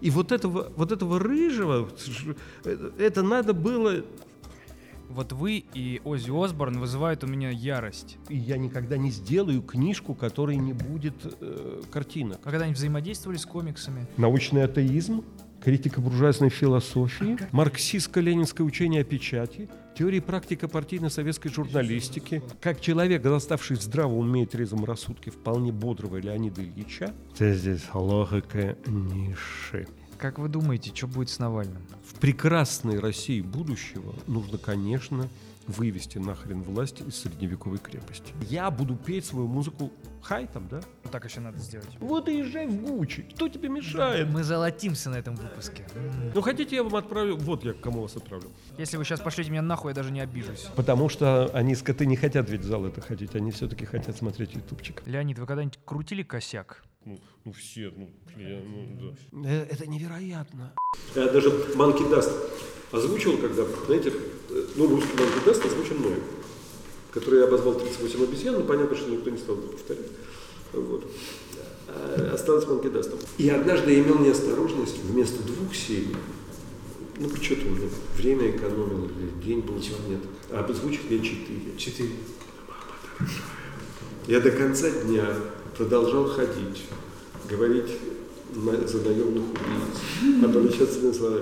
И вот этого, вот этого рыжего, это надо было вот вы и Оззи Осборн вызывают у меня ярость. И я никогда не сделаю книжку, которой не будет э, картинок. А когда они взаимодействовали с комиксами? Научный атеизм, критика буржуазной философии, марксистско-ленинское учение о печати, теория и практика партийной советской журналистики. Как человек, доставший в здравом уме и трезвом рассудке вполне бодрого Леонида Ильича, это здесь логика ниши. Как вы думаете, что будет с Навальным? В прекрасной России будущего нужно, конечно, вывести нахрен власть из средневековой крепости. Я буду петь свою музыку хайтом, да? Вот так еще надо сделать. Вот и езжай в Гуччи. Кто тебе мешает? Мы золотимся на этом выпуске. Ну, хотите, я вам отправлю... Вот я к кому вас отправлю. Если вы сейчас пошлете меня нахуй, я даже не обижусь. Потому что они, скоты, не хотят ведь в зал это ходить. Они все-таки хотят смотреть ютубчик. Леонид, вы когда-нибудь крутили косяк? Ну, ну все, ну, я, ну да. Э, это невероятно. Я даже Monkey Dust озвучил, когда, знаете, э, ну, русский Monkey Dust озвучен мной, который я обозвал 38 обезьян, но понятно, что никто не стал это повторять. Вот. А осталось Monkey Dust. И однажды я имел неосторожность вместо двух серий ну, что-то у меня время экономил, или день был нет. А озвучил я четыре. Четыре. Я до конца дня продолжал ходить, говорить за наемных убийц, обращаться на слова.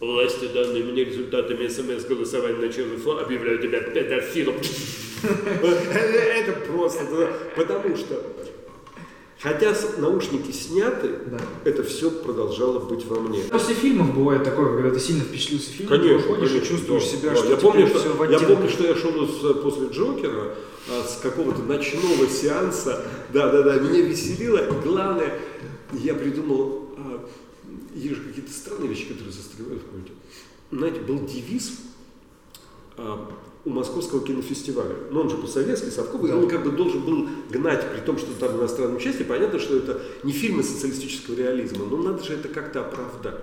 Власти, данные мне результатами СМС-голосования на ЧРФ, объявляю тебя педофилом. Это просто, потому что Хотя наушники сняты, да. это все продолжало быть во мне. После фильмов бывает такое, когда ты сильно впечатлился фильмом, конечно, ты выходишь и чувствуешь да, себя, да. что я помню, что, все в Я помню, что я шел с, после Джокера, а, с какого-то ночного сеанса, да-да-да, меня веселило. Главное, я придумал, а, есть же какие-то странные вещи, которые застревают в памяти. Знаете, был девиз а, Московского кинофестиваля. Но он же по-советски, совковый, да. он как бы должен был гнать, при том, что там иностранном участии, понятно, что это не фильмы социалистического реализма, но надо же это как-то оправдать.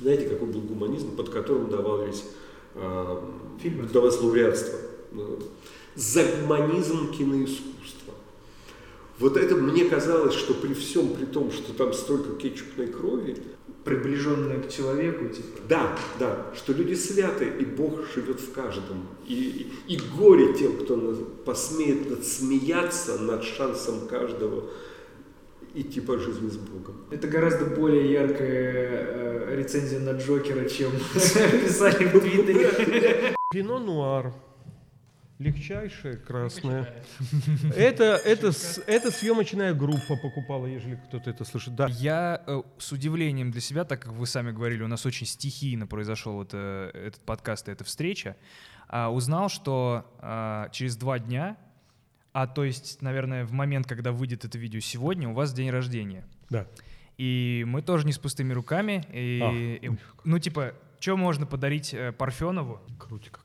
Знаете, какой был гуманизм, под которым давались, э, давалось лауреатство? За гуманизм киноискусства. Вот это мне казалось, что при всем, при том, что там столько кетчупной крови, приближенные к человеку, типа. Да, да, что люди святы, и Бог живет в каждом. И, и, и горе тем, кто посмеет надсмеяться над шансом каждого идти по жизни с Богом. Это гораздо более яркая э, рецензия на Джокера, чем писали в Твиттере. Пино Нуар легчайшая красная. Это, это, это съемочная группа покупала, если кто-то это слышит. Да. Я э, с удивлением для себя, так как вы сами говорили, у нас очень стихийно произошел это, этот подкаст и эта встреча, э, узнал, что э, через два дня, а то есть, наверное, в момент, когда выйдет это видео сегодня, у вас день рождения. Да. И мы тоже не с пустыми руками. И, а. и, ну, типа, что можно подарить э, Парфенову? Крутик.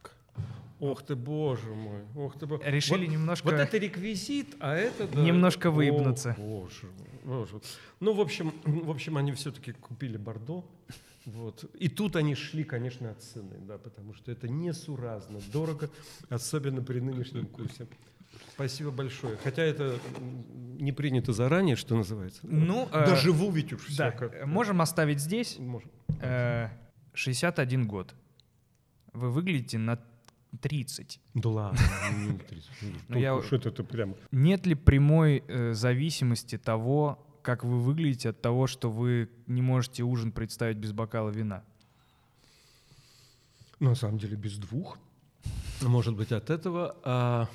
Ох ты, боже мой, ох ты, боже. Решили вот, немножко... Вот это реквизит, а это... Да, немножко выебнуться. О, боже, боже. Ну, в общем, в общем, они все-таки купили Бордо. Вот. И тут они шли, конечно, от цены, да, потому что это несуразно, дорого, особенно при нынешнем курсе. Спасибо большое. Хотя это не принято заранее, что называется. Ну, да, э, ведь уж да. всяко. Можем оставить здесь. Можем. Э, 61 год. Вы выглядите на 30. Да ладно, не 30. Но я... это, это прямо... Нет ли прямой э, зависимости того, как вы выглядите от того, что вы не можете ужин представить без бокала вина? На самом деле без двух. Может быть, от этого. А,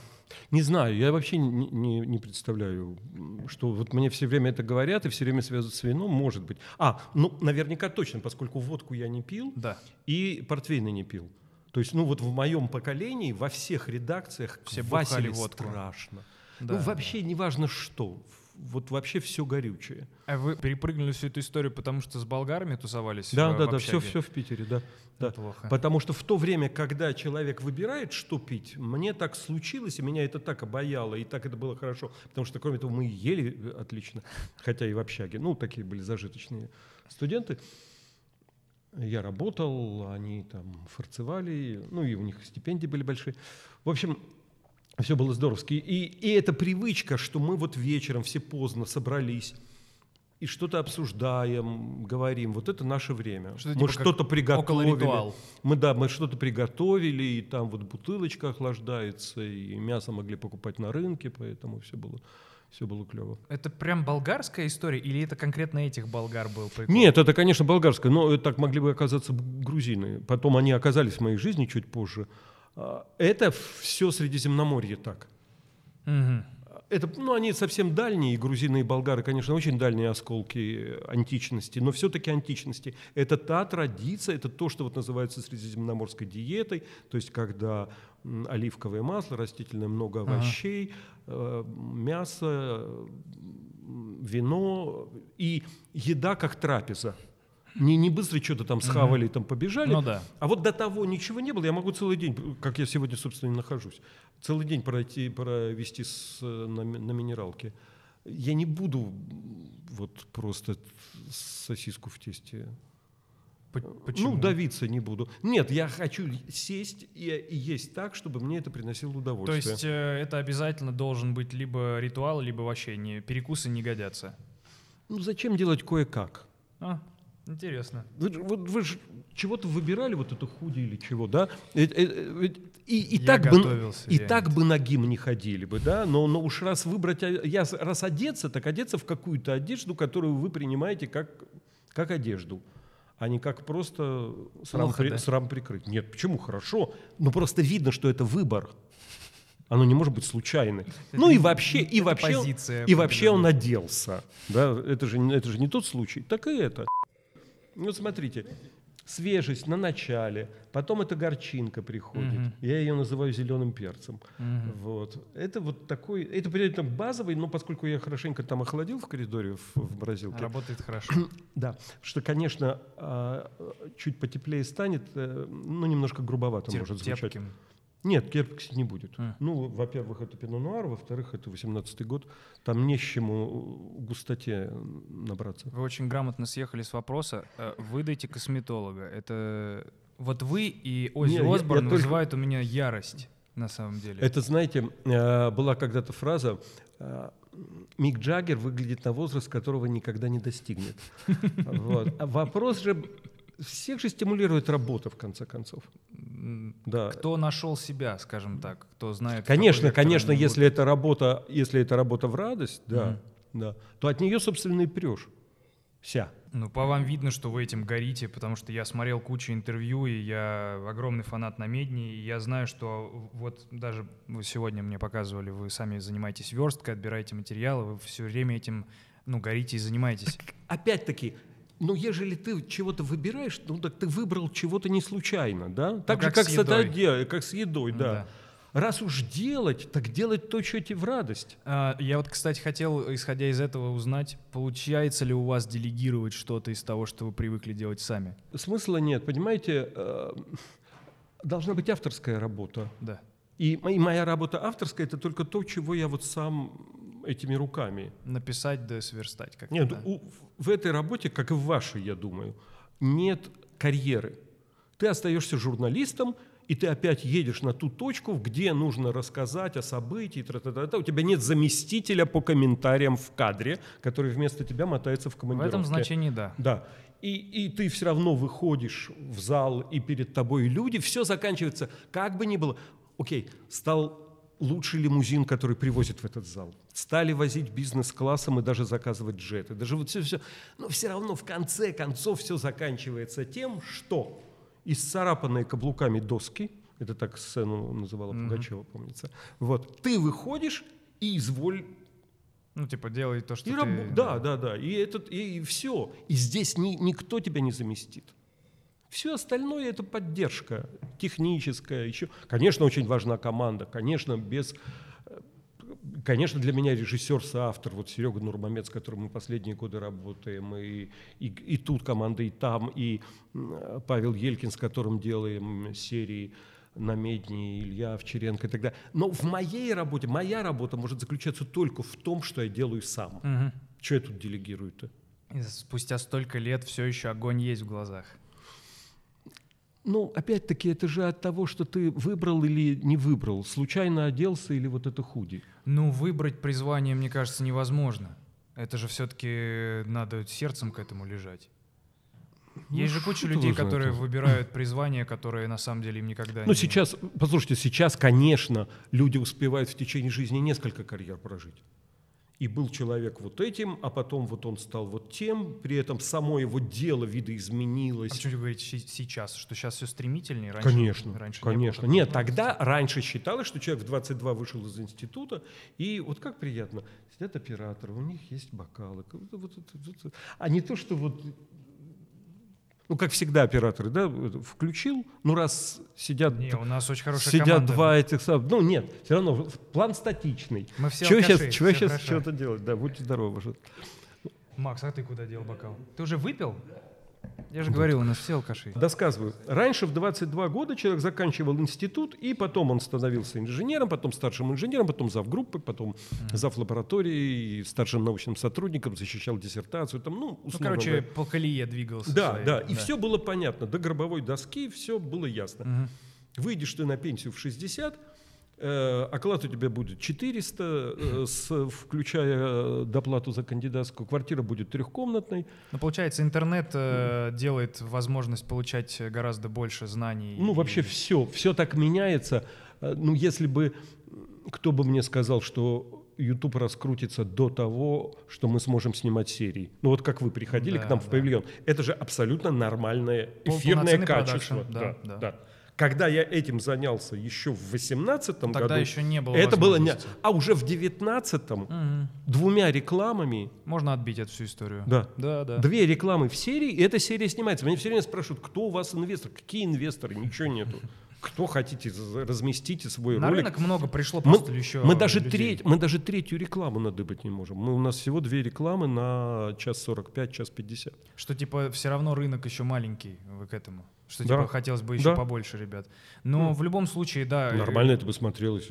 не знаю, я вообще не, не, не представляю, что вот мне все время это говорят и все время связывают с вином, может быть. А, ну, наверняка точно, поскольку водку я не пил да. и портвейна не пил. То есть, ну вот в моем поколении во всех редакциях все васили водку. страшно. Да. Ну вообще неважно что, вот вообще все горючее. А вы перепрыгнули всю эту историю, потому что с болгарами тусовались? Да, в, да, в да, все, все в Питере, да. да. Плохо. Потому что в то время, когда человек выбирает, что пить, мне так случилось, и меня это так обаяло, и так это было хорошо, потому что, кроме того, мы ели э, отлично, хотя и в общаге, ну, такие были зажиточные студенты. Я работал, они там фарцевали, ну и у них стипендии были большие. В общем, все было здоровски. И, и эта привычка, что мы вот вечером все поздно собрались, и что-то обсуждаем, говорим. Вот это наше время. Что-то мы типа что-то приготовили. Мы да, мы что-то приготовили, и там вот бутылочка охлаждается, и мясо могли покупать на рынке, поэтому все было, все было клево. Это прям болгарская история или это конкретно этих болгар был прикол? Нет, это, конечно, болгарское, но так могли бы оказаться грузины. Потом они оказались в моей жизни чуть позже. А, Это все Средиземноморье так. Мгм. Это, ну, они совсем дальние, и грузины, и болгары, конечно, очень дальние осколки античности, но все-таки античности. Это та традиция, это то, что вот называется средиземноморской диетой, то есть когда оливковое масло, растительное, много Ага. овощей, э, мясо, вино и еда как трапеза. Не, не быстро что-то там схавали и там побежали, Ну да. а вот до того ничего не было, я могу целый день, как я сегодня, собственно, и нахожусь, целый день пройти, провести с, на, на минералке. Я не буду вот просто сосиску в тесте. П- Почему? Ну, давиться не буду. Нет, я хочу сесть и, и есть так, чтобы мне это приносило То удовольствие. есть э, это обязательно должен быть либо ритуал, либо вообще не, перекусы не годятся. Ну, зачем делать кое-как? А, интересно. Вы, вот вы же чего-то выбирали, вот это худи или чего, да? Э, э, э, ведь И, и Я так бы, и так бы ногим не ходили бы, да, но, но уж раз выбрать, о- я, раз одеться, так одеться в какую-то одежду, которую вы принимаете как, как одежду, а не как просто срам, Плохо, при- да? срам прикрыть. Нет, почему? Хорошо. Но просто видно, что это выбор. Оно не может быть случайным. Ну и вообще, и вообще, позиция и вообще он оделся. Да? Это, же, это же не тот случай. Так и это. Ну, смотрите, свежесть на начале, потом эта горчинка приходит. Мгм. Я ее называю зеленым перцем. Мгм. Вот. Это вот такой, это при этом базовый, но поскольку я хорошенько там охладил в коридоре в, в морозилке, Работает хорошо. да, что, конечно, а, чуть потеплее станет, э, ну, немножко грубовато Тер- может звучать. терпким. Нет, кепкси не будет. А. Ну, во-первых, это пино нуар, во-вторых, это 18-й год. Там не с чему густоте набраться. Вы очень грамотно съехали с вопроса. Э, Выдайте косметолога. Это вот вы и Оззи Не, я- я Осборн только- вызывают у меня ярость на самом деле. Это, знаете, э, была когда-то фраза э, «Мик Джаггер выглядит на возраст, которого никогда не достигнет». Вот. Вопрос же... Всех же стимулирует работа, в конце концов. Да. Кто нашел себя, скажем так, кто знает. Конечно, конечно, если это работа, если это работа в радость, да, да, то от нее, собственно, и прешь. Вся. Ну, по вам видно, что вы этим горите, потому что я смотрел кучу интервью, и я огромный фанат намедни, и я знаю, что вот даже вы сегодня мне показывали, вы сами занимаетесь версткой, отбираете материалы, вы все время этим, ну, горите и занимаетесь. Опять-таки, ну, ежели ты чего-то выбираешь, ну, так ты выбрал чего-то не случайно, да? Так же, как как с едой. де- как с едой, Ну да. да. Раз уж делать, так делать то, что тебе в радость. А, Я вот, кстати, хотел, исходя из этого, узнать, получается ли у вас делегировать что-то из того, что вы привыкли делать сами? Смысла нет, понимаете? э, Должна быть авторская работа. Да. И моя работа авторская – это только то, чего я вот сам этими руками. Написать да сверстать как Нет, у- в этой работе, как и в вашей, я думаю, нет карьеры. Ты остаешься журналистом, и ты опять едешь на ту точку, где нужно рассказать о событии, тра-та-та-та. у тебя нет заместителя по комментариям в кадре, который вместо тебя мотается в В командировке. этом значении да. Да. И, и ты все равно выходишь в зал, и перед тобой люди, все заканчивается, как бы ни было. Окей, стал лучший лимузин, который привозит в этот зал. Стали возить бизнес-классом и даже заказывать джеты. Даже вот все-все. Но все равно в конце концов все заканчивается тем, что исцарапанные каблуками доски, это так сцену называла Мгм. Пугачева, помнится, вот, ты выходишь и изволь Ну, типа, делай то, что и ты... раб- Да, да, да. И, этот, и, все. И здесь ни- никто тебя не заместит. Все остальное это поддержка техническая. Еще, конечно, очень важна команда. Конечно, без э, Конечно, для меня режиссер, соавтор, вот Серега Нурмамед, с которым мы последние годы работаем, и, и, и тут команда, и там, и Павел Елькин, с которым делаем серии на Медне, Илья Овчаренко и так далее. Но в моей работе, моя работа может заключаться только в том, что я делаю сам. Мгм. Что я тут делегирую-то? Спустя столько лет все еще огонь есть в глазах. Ну, опять-таки, это же от того, что ты выбрал или не выбрал, случайно оделся или вот это худи. Ну, выбрать призвание, мне кажется, невозможно. Это же все-таки надо сердцем к этому лежать. Есть же куча людей, которые выбирают призвания, которые на самом деле им никогда Ну, не... сейчас, послушайте, сейчас, конечно, люди успевают в течение жизни несколько карьер прожить. И был человек вот этим, а потом вот он стал вот тем, при этом само его дело А видоизменилось. почему вы говорите сейчас? Что сейчас все стремительнее? Раньше, Конечно, раньше не конечно. такого? Нет, тогда раньше считалось, что человек в 22 вышел из института, и вот как приятно, сидят операторы, у них есть бокалы, вот это- вот это. а не то, что вот, ну, как всегда операторы, да, включил, ну, раз сидят, Не, у нас очень хорошая сидят команда. два этих, ну, нет, все равно план статичный. Мы все Чего алкаши, сейчас, чего сейчас что-то делать, да, будьте здоровы. Макс, а ты куда дел бокал? Ты уже выпил? Я же говорил, у нас все алкаши. Досказываю. Раньше в 22 года человек заканчивал институт, и потом он становился инженером, потом старшим инженером, потом завгруппой, потом зав лабораторией, старшим научным сотрудником, защищал диссертацию. Там, ну, Ну, короче, говоря. по колее двигался. да, своей, да, и все было понятно. До гробовой доски все было ясно. Мгм. Выйдешь ты на пенсию в 60, э, оклад у тебя будет 400, э, с- включая э, доплату за кандидатскую. Квартира будет трехкомнатной. Ну, получается, интернет э, делает возможность получать гораздо больше знаний. Ну, и- вообще все, все так меняется. Э, Ну, если бы кто бы мне сказал, что YouTube раскрутится до того, что мы сможем снимать серии. Ну, вот как вы приходили Да, к нам в да. павильон. Это же абсолютно нормальное эфирное качество. продакшн, да, да. Когда я этим занялся еще в 18 Тогда году, еще не было это было не... А уже в 19 Мгм. двумя рекламами, Можно отбить эту всю историю. да, Да, да. Две рекламы в серии, и эта серия снимается. Меня все время спрашивают, кто у вас инвестор? Какие инвесторы? Ничего нету. Кто хотите, разместите свой На ролик. рынок много пришло Мы, просто еще мы даже людей. треть, мы даже третью рекламу надыбать не можем. Мы, у нас всего две рекламы на час 45, час 50. Что типа все равно рынок еще маленький, вы к этому. Что Да. типа хотелось бы еще Да. побольше, ребят. Но Ну, в любом случае, да. э, Нормально это бы смотрелось.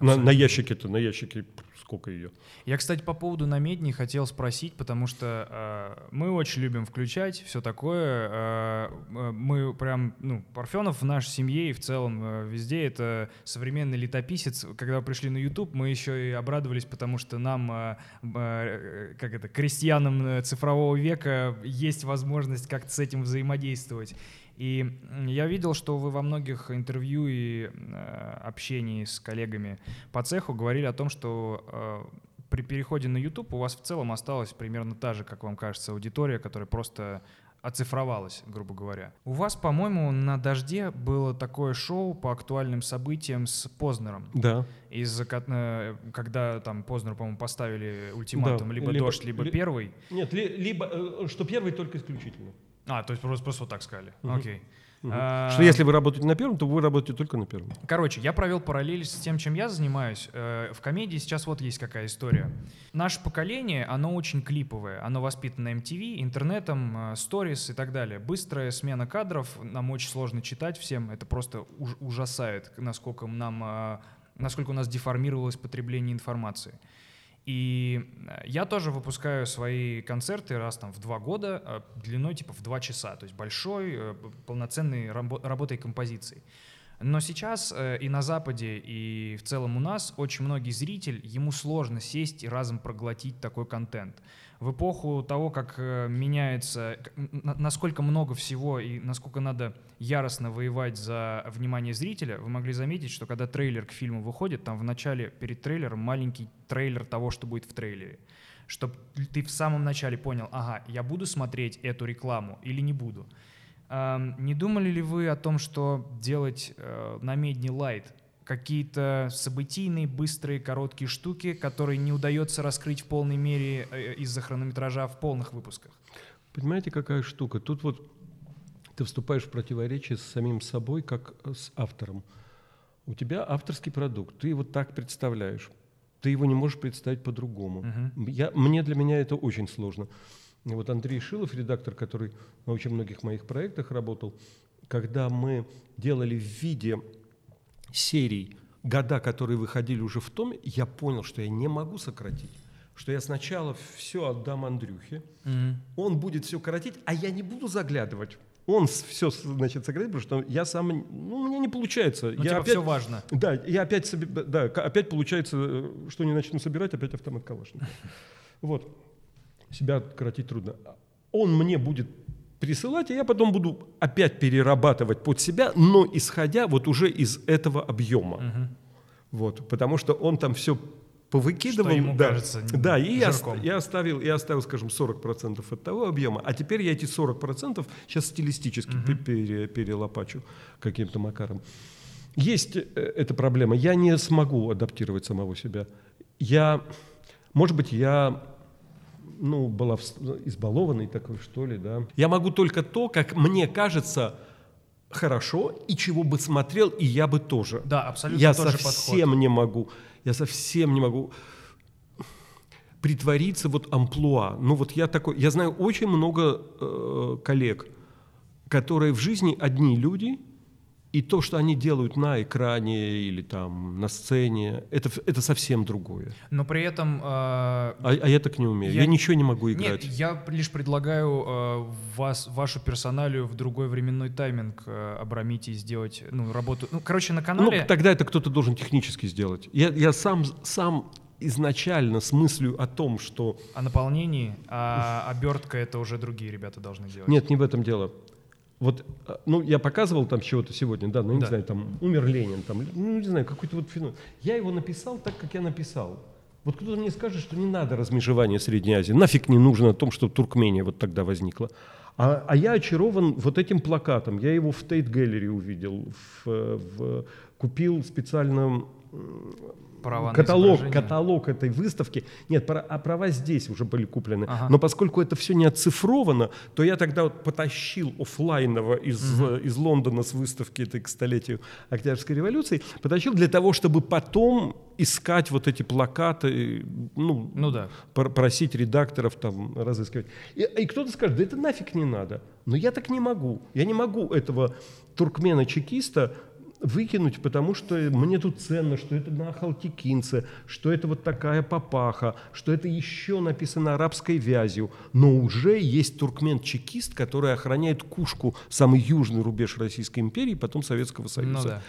На, на ящике-то, на ящике сколько ее? Я, кстати, по поводу намедни хотел спросить, потому что э, мы очень любим включать все такое. э, э, мы прям, ну, Парфенов в нашей семье и в целом э, везде это современный летописец. Когда пришли на YouTube, мы еще и обрадовались, потому что нам, э, э, как это, крестьянам э, цифрового века есть возможность как-то с этим взаимодействовать. И я видел, что вы во многих интервью и э, общении с коллегами по цеху говорили о том, что э, при переходе на YouTube у вас в целом осталась примерно та же, как вам кажется, аудитория, которая просто оцифровалась, грубо говоря. У вас, по-моему, на «Дожде» было такое шоу по актуальным событиям с Познером. Да. Ко- э, когда там Познеру, по-моему, поставили ультиматум Да, либо, либо- «Дождь», либо ли- «Первый». Нет, ли- либо, что первый только исключительно. А, то есть просто, просто вот так сказали. Мгм. Окей. А, Что если вы работаете на первом, то вы работаете только на первом. Короче, я провел параллель с тем, чем я занимаюсь. Э, В комедии сейчас вот есть какая история. Наше поколение, оно очень клиповое. Оно воспитано MTV, интернетом, э, сторис и так далее. Быстрая смена кадров, нам очень сложно читать всем. Это просто уж- ужасает, насколько нам, э, насколько у нас деформировалось потребление информации. И э, я тоже выпускаю свои концерты раз там в два года, э, длиной типа в два часа, то есть большой, э, полноценной рабо- работой композицией. Но сейчас э, и на Западе, и в целом у нас очень многие зритель, ему сложно сесть и разом проглотить такой контент. В эпоху того, как э, меняется, насколько много всего и насколько надо яростно воевать за внимание зрителя, вы могли заметить, что когда трейлер к фильму выходит, там в начале перед трейлером маленький трейлер того, что будет в трейлере. Чтобы ты в самом начале понял, ага, я буду смотреть эту рекламу или не буду. Не думали ли вы о том, что делать э, на медне лайт какие-то событийные, быстрые, короткие штуки, которые не удается раскрыть в полной мере э, из-за хронометража в полных выпусках? Понимаете, какая штука? Тут вот ты вступаешь в противоречие с самим собой, как с автором. У тебя авторский продукт, ты его так представляешь. Ты его не можешь представить по-другому. Мгм. Я, мне для меня это очень сложно. Вот Андрей Шилов, редактор, который на очень многих моих проектах работал, когда мы делали в виде серий года, которые выходили уже в томе, я понял, что я не могу сократить. Что я сначала все отдам Андрюхе, он будет все коротить, а я не буду заглядывать. Он все, значит, сократит, потому что я сам, ну, у меня не получается. Ну, я типа, опять, все важно. да, я опять, да, опять получается, э, что не начну собирать, опять автомат Калашникова. Вот. себя откоротить трудно. Он мне будет присылать, а я потом буду опять перерабатывать под себя, но исходя вот уже из этого объема. Вот, потому что он там все повыкидывал. Что ему да, кажется да, и я, я оставил, я оставил, скажем, 40% от того объема, а теперь я эти 40% сейчас стилистически пе- пере- перелопачу каким-то макаром. Есть э, эта проблема. Я не смогу адаптировать самого себя. Я, может быть, я ну, была избалованной такой, что ли, да. Я могу только то, как мне кажется хорошо, и чего бы смотрел, и я бы тоже. Да, абсолютно Я тот же совсем не могу, я совсем не могу притвориться вот амплуа. Ну вот я такой, я знаю очень много э, коллег, которые в жизни одни люди, и то, что они делают на экране или там на сцене, это, это совсем другое. Но при этом... э, А, а я так не умею. Я, Я- ничего не могу играть. Нет, я лишь предлагаю э, вас, вашу персоналию в другой временной тайминг э, обрамить и сделать ну, работу. Ну, короче, на Ну, канале... тогда это кто-то должен технически сделать. Я, я сам, сам изначально с мыслью о том, что... О наполнении, а обертка это уже другие ребята должны делать. Нет, не в этом дело. Вот, а, ну, я показывал там чего-то сегодня, да, ну, не Да. знаю, там, умер Ленин, там, ну, не знаю, какой-то вот феномен. Я его написал так, как я написал. Вот кто-то мне скажет, что не надо размежевания Средней Азии, нафиг не нужно о том, что Туркмения вот тогда возникла. А, а я очарован вот этим плакатом. Я его в Тейт Gallery увидел, в, в- купил специально Права на каталог, изображение. каталог этой выставки. Нет, а права здесь уже были куплены. Ага. Но поскольку это все не оцифровано, то я тогда вот потащил оффлайново из, э, из Лондона с выставки этой к столетию Октябрьской революции, потащил для того, чтобы потом искать вот эти плакаты, ну, Ну да. пр- просить редакторов там разыскивать. И, и кто-то скажет, да это нафиг не надо. Но я так не могу. Я не могу этого туркмена-чекиста выкинуть, потому что мне тут ценно, что это на Халтикинце, что это вот такая папаха, что это еще написано арабской вязью. Но уже есть туркмен-чекист, который охраняет Кушку, самый южный рубеж Российской империи, потом Советского Союза. Ну да.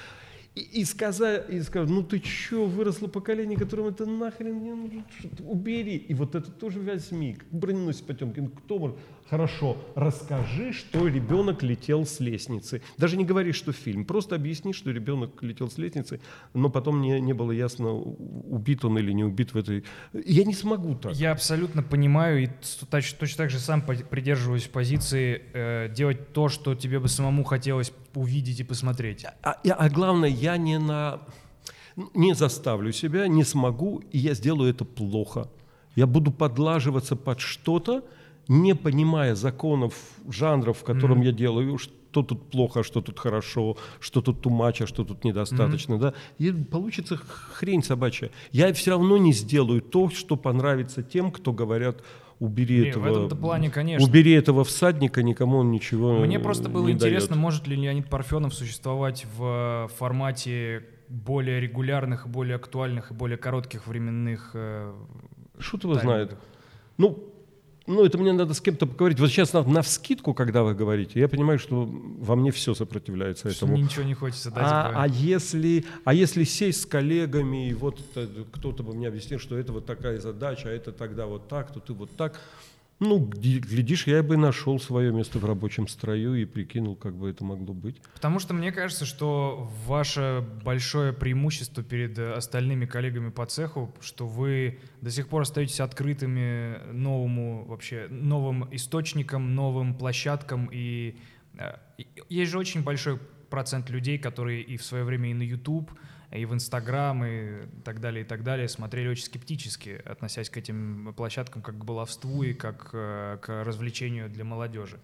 И, и, сказа, и скажут, ну ты чё, выросло поколение, которому это нахрен не нужно, убери. И вот это тоже весь миг. Броненосец Потемкин, кто может? Хорошо, расскажи, что ребенок летел с лестницы. Даже не говори, что фильм, просто объясни, что ребенок летел с лестницы, но потом не, не было ясно, убит он или не убит в этой... Я не смогу так. Я абсолютно понимаю и т- точ- точно так же сам придерживаюсь позиции э, делать то, что тебе бы самому хотелось увидеть и посмотреть. А, и- а главное, я не на не заставлю себя, не смогу, и я сделаю это плохо. Я буду подлаживаться под что-то, не понимая законов жанров, в котором я делаю, что тут плохо, что тут хорошо, что тут тумач, а что тут недостаточно, да. И получится хрень собачья. Я все равно не сделаю то, что понравится тем, кто говорят, убери Не, в этого, этом-то плане, конечно. убери этого всадника, никому он ничего Мне просто было не интересно, дает. может ли Леонид Парфенов существовать в э, формате более регулярных, более актуальных и более коротких временных э, Шут его знает. Ну, ну, это мне надо с кем-то поговорить. Вот сейчас на, на вскидку, когда вы говорите, я понимаю, что во мне все сопротивляется Что этому. ничего не хочется дать. А, а если, а если сесть с коллегами, и вот кто-то бы мне объяснил, что это вот такая задача, а это тогда вот так, то ты вот так. Ну, глядишь, я бы нашел свое место в рабочем строю и прикинул, как бы это могло быть. Потому что мне кажется, что ваше большое преимущество перед э, остальными коллегами по цеху, что вы до сих пор остаетесь открытыми новому вообще новым источникам, новым площадкам и э, есть же очень большой процент людей, которые и в свое время и на YouTube, и в Инстаграм, и так далее, и так далее, смотрели очень скептически, относясь к этим площадкам как к баловству и как э, к развлечению для молодежи.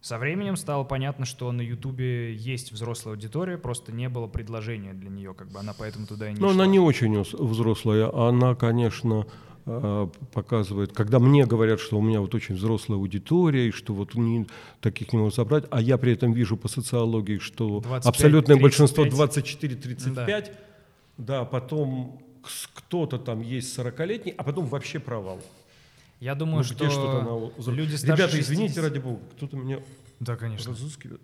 Со временем стало понятно, что на Ютубе есть взрослая аудитория, просто не было предложения для нее, как бы она поэтому туда и не Но шла. она не очень взрослая. Она, конечно, показывает, когда мне говорят, что у меня вот очень взрослая аудитория, и что вот не, таких не могут собрать, а я при этом вижу по социологии, что 25, абсолютное 35. большинство 24-35, да. потом кс- кто-то там есть 40-летний, а потом вообще провал. Я думаю, Ну, что, что-то на люди старше Ребята, извините, 60 ради бога, кто-то меня Да, конечно. разыскивает.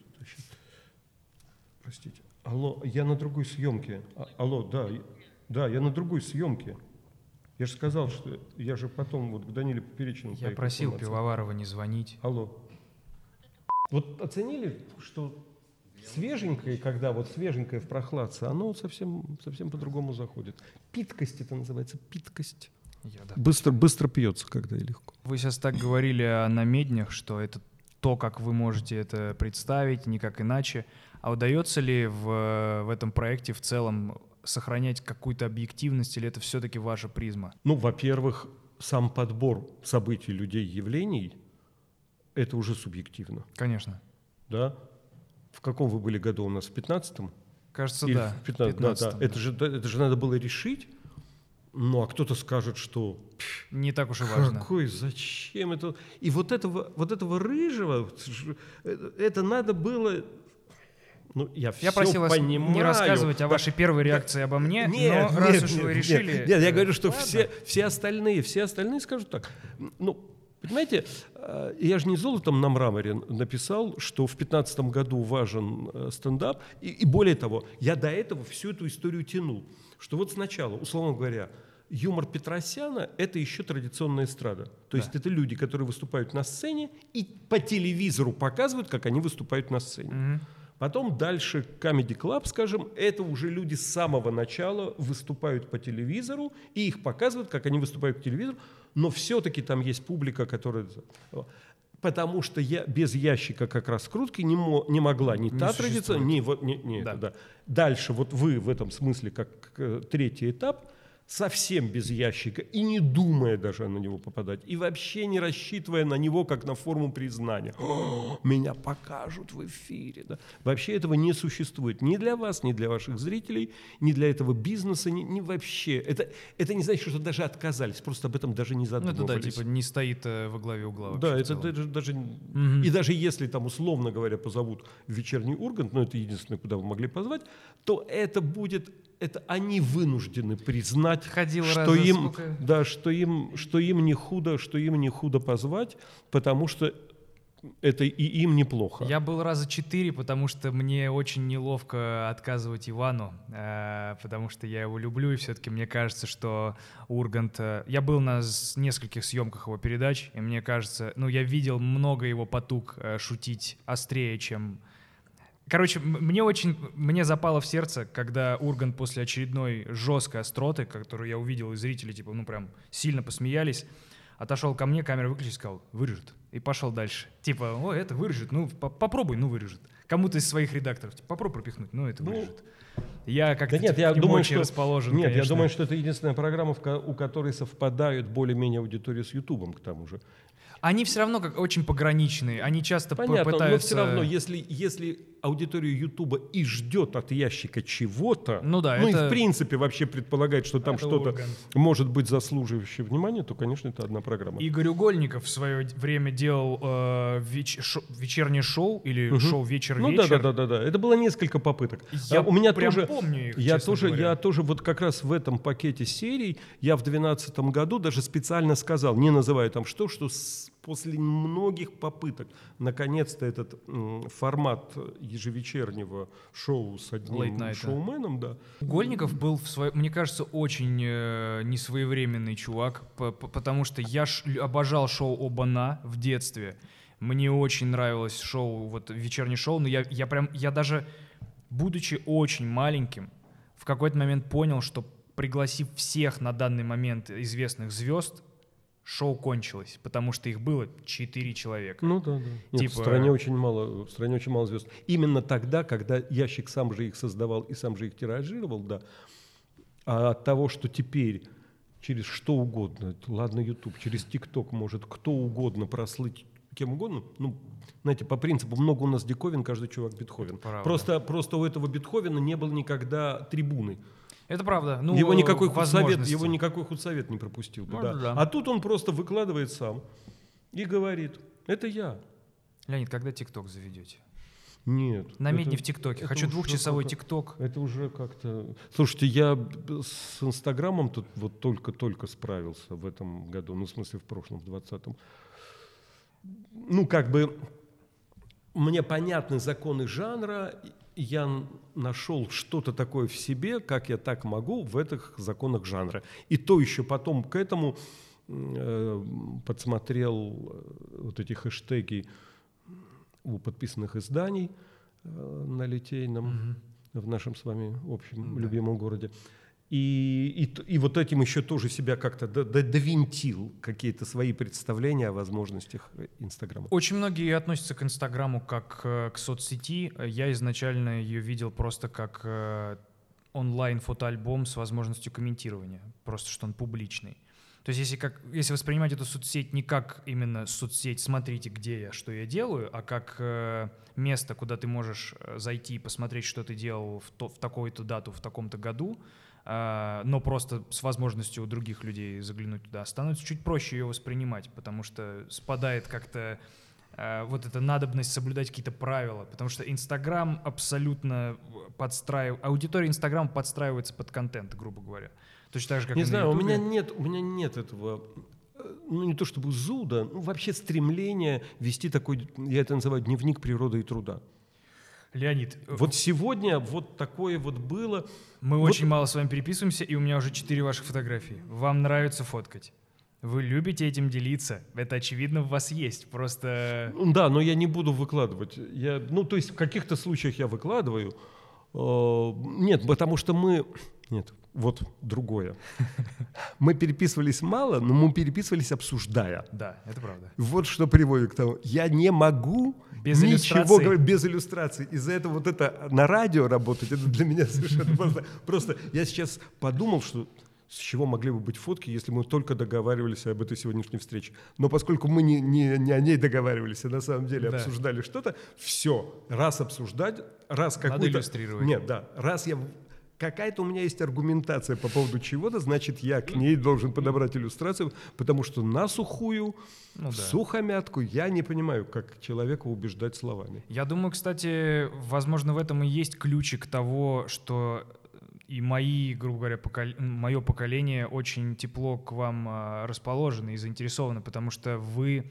Простите. Алло, я на другой съемке. А- алло, да, да, я на другой съемке. Я же сказал, что я же потом вот к Даниле Поперечину Я просил. Пивоварова не звонить. Алло. Вот оценили, что свеженькое, когда вот свеженькое в прохладце, оно совсем, совсем по-другому заходит. Питкость это называется, питкость. Я, да. Быстро, быстро пьется, когда и легко. Вы сейчас так говорили о намеднях, что это то, как вы можете это представить, никак иначе. А удается ли в, в этом проекте в целом сохранять какую-то объективность, или это все-таки ваша призма? Ну, во-первых, сам подбор событий, людей, явлений, это уже субъективно, Конечно. да? В каком вы были году у нас? В 15-м? Кажется, Или да. в 15 да, да. 15-м, Это, же, да, это же надо было решить. Ну, а кто-то скажет, что Не так уж и важно. Какой, зачем это? И вот этого, вот этого рыжего, это, это надо было... Ну, я, Я просил вас понимаю. не рассказывать о Да, вашей первой реакции обо мне, нет, но раз нет, уж нет, вы нет, решили... Нет, я э, говорю, что ладно. все, все остальные, все остальные скажут так. Ну, понимаете, э, я же не золотом на мраморе написал, что в 15 году важен э, стендап. И, и более того, я до этого всю эту историю тянул. Что вот сначала, условно говоря, юмор Петросяна – это еще традиционная эстрада. То есть это люди, которые выступают на сцене и по телевизору показывают, как они выступают на сцене. Мгм. Потом дальше Comedy Club, скажем, это уже люди с самого начала выступают по телевизору, и их показывают, как они выступают по телевизору, но все-таки там есть публика, которая... Потому что я без ящика как раскрутки не, мо- не могла ни Не та традиция, существует. ни вот не, не Да. это, да. Дальше вот вы в этом смысле как э, третий этап совсем без ящика и не думая даже на него попадать, и вообще не рассчитывая на него как на форму признания. «О, меня покажут в эфире. Да. Вообще этого не существует ни для вас, ни для ваших зрителей, ни для этого бизнеса, ни, ни вообще. Это, это не значит, что даже отказались, просто об этом даже не Ну, это да, задумывались. типа не стоит э, во главе угла Да, это, даже, даже- Мгм. и даже если там условно говоря позовут вечерний Ургант, но это единственное, куда вы могли позвать, то это будет, это они вынуждены признать, Ходил что им, сколько? да, что им, что им не худо, что им не худо позвать, потому что это и им неплохо. Я был раза четыре, потому что мне очень неловко отказывать Ивану, э, потому что я его люблю, и все-таки мне кажется, что Ургант... э, Я был на нескольких съемках его передач, и мне кажется, ну, я видел много его потуг э, шутить острее, чем... Короче, мне очень... Мне запало в сердце, когда Ургант после очередной жесткой остроты, которую я увидел, и зрители, типа, ну, прям сильно посмеялись, отошел ко мне, камеру выключил, сказал, вырежет. И пошел дальше. Типа, о, это вырежет, ну, по- попробуй, ну, вырежет. Кому-то из своих редакторов, типа, попробуй пропихнуть, ну, это Ну, вырежет. Я как-то Да нет, типа, я нему думаю, очень что расположен, нет, я конечно. думаю, что это единственная программа, у которой совпадают более-менее аудитории с Ютубом, к тому же. Они все равно как очень пограничные, они часто Понятно, пытаются... но все равно, если, если аудитория Ютуба и ждет от ящика чего-то, Ну да, ну и это- в принципе вообще предполагает, что там что-то может быть заслуживающее внимания, то, конечно, это одна программа. Игорь Угольников в свое время делал э, веч- шо- вечернее шоу или шоу Ну да, «Вечер-вечер». да, да, да, да. Это было несколько попыток. Я А у меня тоже, помню их, я тоже, говоря. я тоже вот как раз в этом пакете серий я в 2012 году даже специально сказал, не называя там что, что с- после многих попыток. Наконец-то этот формат ежевечернего шоу с одним шоуменом, да, Угольников был, в свое- мне кажется, очень э, несвоевременный чувак, потому что я обожал шоу «Оба-на» в детстве. Мне очень нравилось шоу, вот вечернее шоу, но я, я прям, я даже, будучи очень маленьким, в какой-то момент понял, что пригласив всех на данный момент известных звезд, шоу кончилось, потому что их было четыре человека. Ну да, да. Нет, Типа- в стране очень мало, в стране очень мало звезд. Именно тогда, когда ящик сам же их создавал и сам же их тиражировал, да. А от того, что теперь через что угодно, ладно, YouTube, через ТикТок может кто угодно прослыть кем угодно, ну, знаете, по принципу много у нас диковин, каждый чувак Бетховен. Правда. Просто, просто у этого Бетховена не было никогда трибуны. Это правда. Ну, его, э, никакой худсовет, возможности. его никакой худсовет не пропустил бы. Может, да. да. А тут он просто выкладывает сам и говорит, это я. Леонид, когда ТикТок заведете? Нет. На медне это- в ТикТоке. Хочу двухчасовой ТикТок. Это уже как-то... Слушайте, я с Инстаграмом тут вот только-только справился в этом году, ну, в смысле, в прошлом, в 20-м. Ну, как бы мне понятны законы жанра, я нашел что-то такое в себе, как я так могу в этих законах жанра. И то еще потом к этому э, подсмотрел э, вот эти хэштеги у подписанных изданий э, на Литейном, в нашем с вами общем Да. любимом городе. И, и, и вот этим еще тоже себя как-то до- до- довинтил какие-то свои представления о возможностях э, Инстаграма. Очень многие относятся к Инстаграму как э, к соцсети. Я изначально ее видел просто как э, онлайн-фотоальбом с возможностью комментирования, просто что он публичный. То есть если, как, если воспринимать эту соцсеть не как именно соцсеть «смотрите, где я, что я делаю», а как э, место, куда ты можешь зайти и посмотреть, что ты делал в, то, в такую-то дату, в таком-то году, но просто с возможностью у других людей заглянуть туда, становится чуть проще ее воспринимать, потому что спадает как-то э, вот эта надобность соблюдать какие-то правила, потому что Инстаграм абсолютно подстраивает, аудитория Инстаграм подстраивается под контент, грубо говоря. Точно так же, как Не знаю, у меня нет, у меня нет этого, э, ну не то чтобы зуда, ну вообще стремления вести такой, я это называю дневник природы и труда. Леонид, э, Вот сегодня вот такое вот было. мы вот- очень мало с вами переписываемся, и у меня уже четыре ваших фотографии. Вам нравится фоткать. Вы любите этим делиться. Это очевидно в вас есть. Просто Ну Да, но я не буду выкладывать. Я, ну, то есть в каких-то случаях я выкладываю. Э, Нет, потому что мы... Нет, вот другое. Мы переписывались мало, но мы переписывались обсуждая. да, это правда. Вот что приводит к тому. Я не могу Без ничего говорить без иллюстраций. Из-за этого вот это на радио работать, это для меня совершенно просто. Просто я сейчас подумал, что с чего могли бы быть фотки, если мы только договаривались об этой сегодняшней встрече. Но поскольку мы не, не, не о ней договаривались, а на самом деле Да. обсуждали что-то, все, раз обсуждать, раз Надо какую-то... иллюстрировать. Нет, да, раз я... Какая-то у меня есть аргументация по поводу чего-то, значит, я к ней должен подобрать иллюстрацию, потому что на сухую, Ну в да. сухомятку я не понимаю, как человека убеждать словами. Я думаю, кстати, возможно, в этом и есть ключик того, что и мои, грубо говоря, покол- мое поколение очень тепло к вам а, расположено и заинтересовано, потому что вы...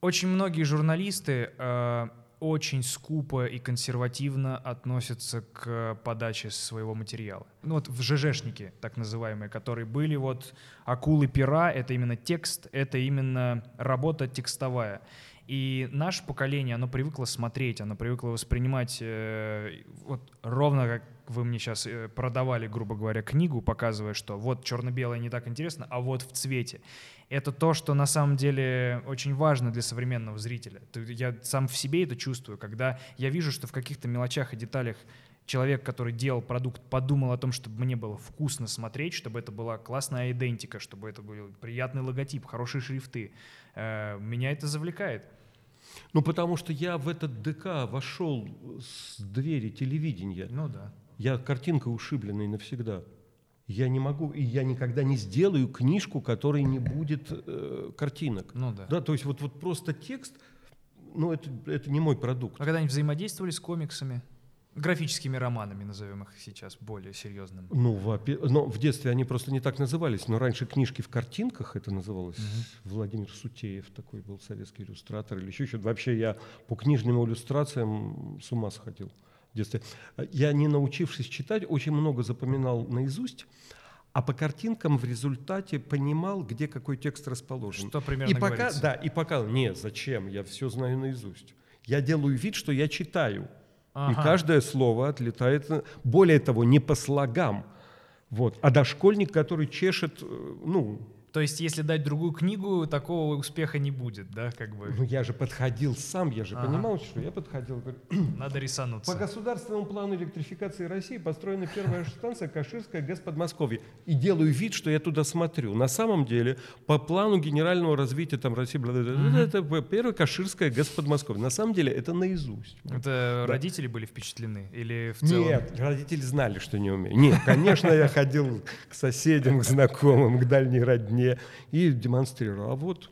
Очень многие журналисты а, очень скупо и консервативно относятся к подаче своего материала. Ну вот в ЖЖшники, так называемые, которые были вот акулы пера, это именно текст, это именно работа текстовая. И наше поколение, оно привыкло смотреть, оно привыкло воспринимать, э, вот ровно как вы мне сейчас продавали, грубо говоря, книгу, показывая, что вот черно-белое не так интересно, а вот в цвете. Это то, что на самом деле очень важно для современного зрителя. Я сам в себе это чувствую, когда я вижу, что в каких-то мелочах и деталях человек, который делал продукт, подумал о том, чтобы мне было вкусно смотреть, чтобы это была классная идентика, чтобы это был приятный логотип, хорошие шрифты. Э, Меня это завлекает. Ну, потому что я в этот ДК вошел с двери телевидения. Ну да. Я картинка ушибленный навсегда. Я не могу, и я никогда не сделаю книжку, которой не будет э, картинок. Ну да. Да, то есть вот, вот просто текст, ну, это, это не мой продукт. А когда-нибудь взаимодействовали с комиксами? Графическими романами, назовем их сейчас более серьезным. Ну, во-пе- но в детстве они просто не так назывались. Но раньше книжки в картинках это называлось. Владимир Сутеев такой был советский иллюстратор или еще что-то. Вообще я по книжным иллюстрациям с ума сходил в детстве. Я, не научившись читать, очень много запоминал наизусть, а по картинкам в результате понимал, где какой текст расположен. Что примерно и пока, говорится? да, и пока, нет, зачем, я все знаю наизусть. Я делаю вид, что я читаю. И Ага. каждое слово отлетает, более того, не по слогам. Вот. А дошкольник, который чешет, э, ну, То есть, если дать другую книгу, такого успеха не будет, да, как бы. ну я же подходил сам, я же Ага. понимал, что я подходил. говорю, Надо По рисануться. государственному плану электрификации России построена первая станция Каширская ГЭС Подмосковье. И делаю вид, что я туда смотрю. На самом деле, по плану генерального развития там, России, это первая Каширская ГЭС Подмосковье. На самом деле, это наизусть. Это Да. родители были впечатлены? Или в целом? Нет, родители знали, что не умею. Нет, конечно, я ходил к соседям, к знакомым, к дальней родне и демонстрировал. А вот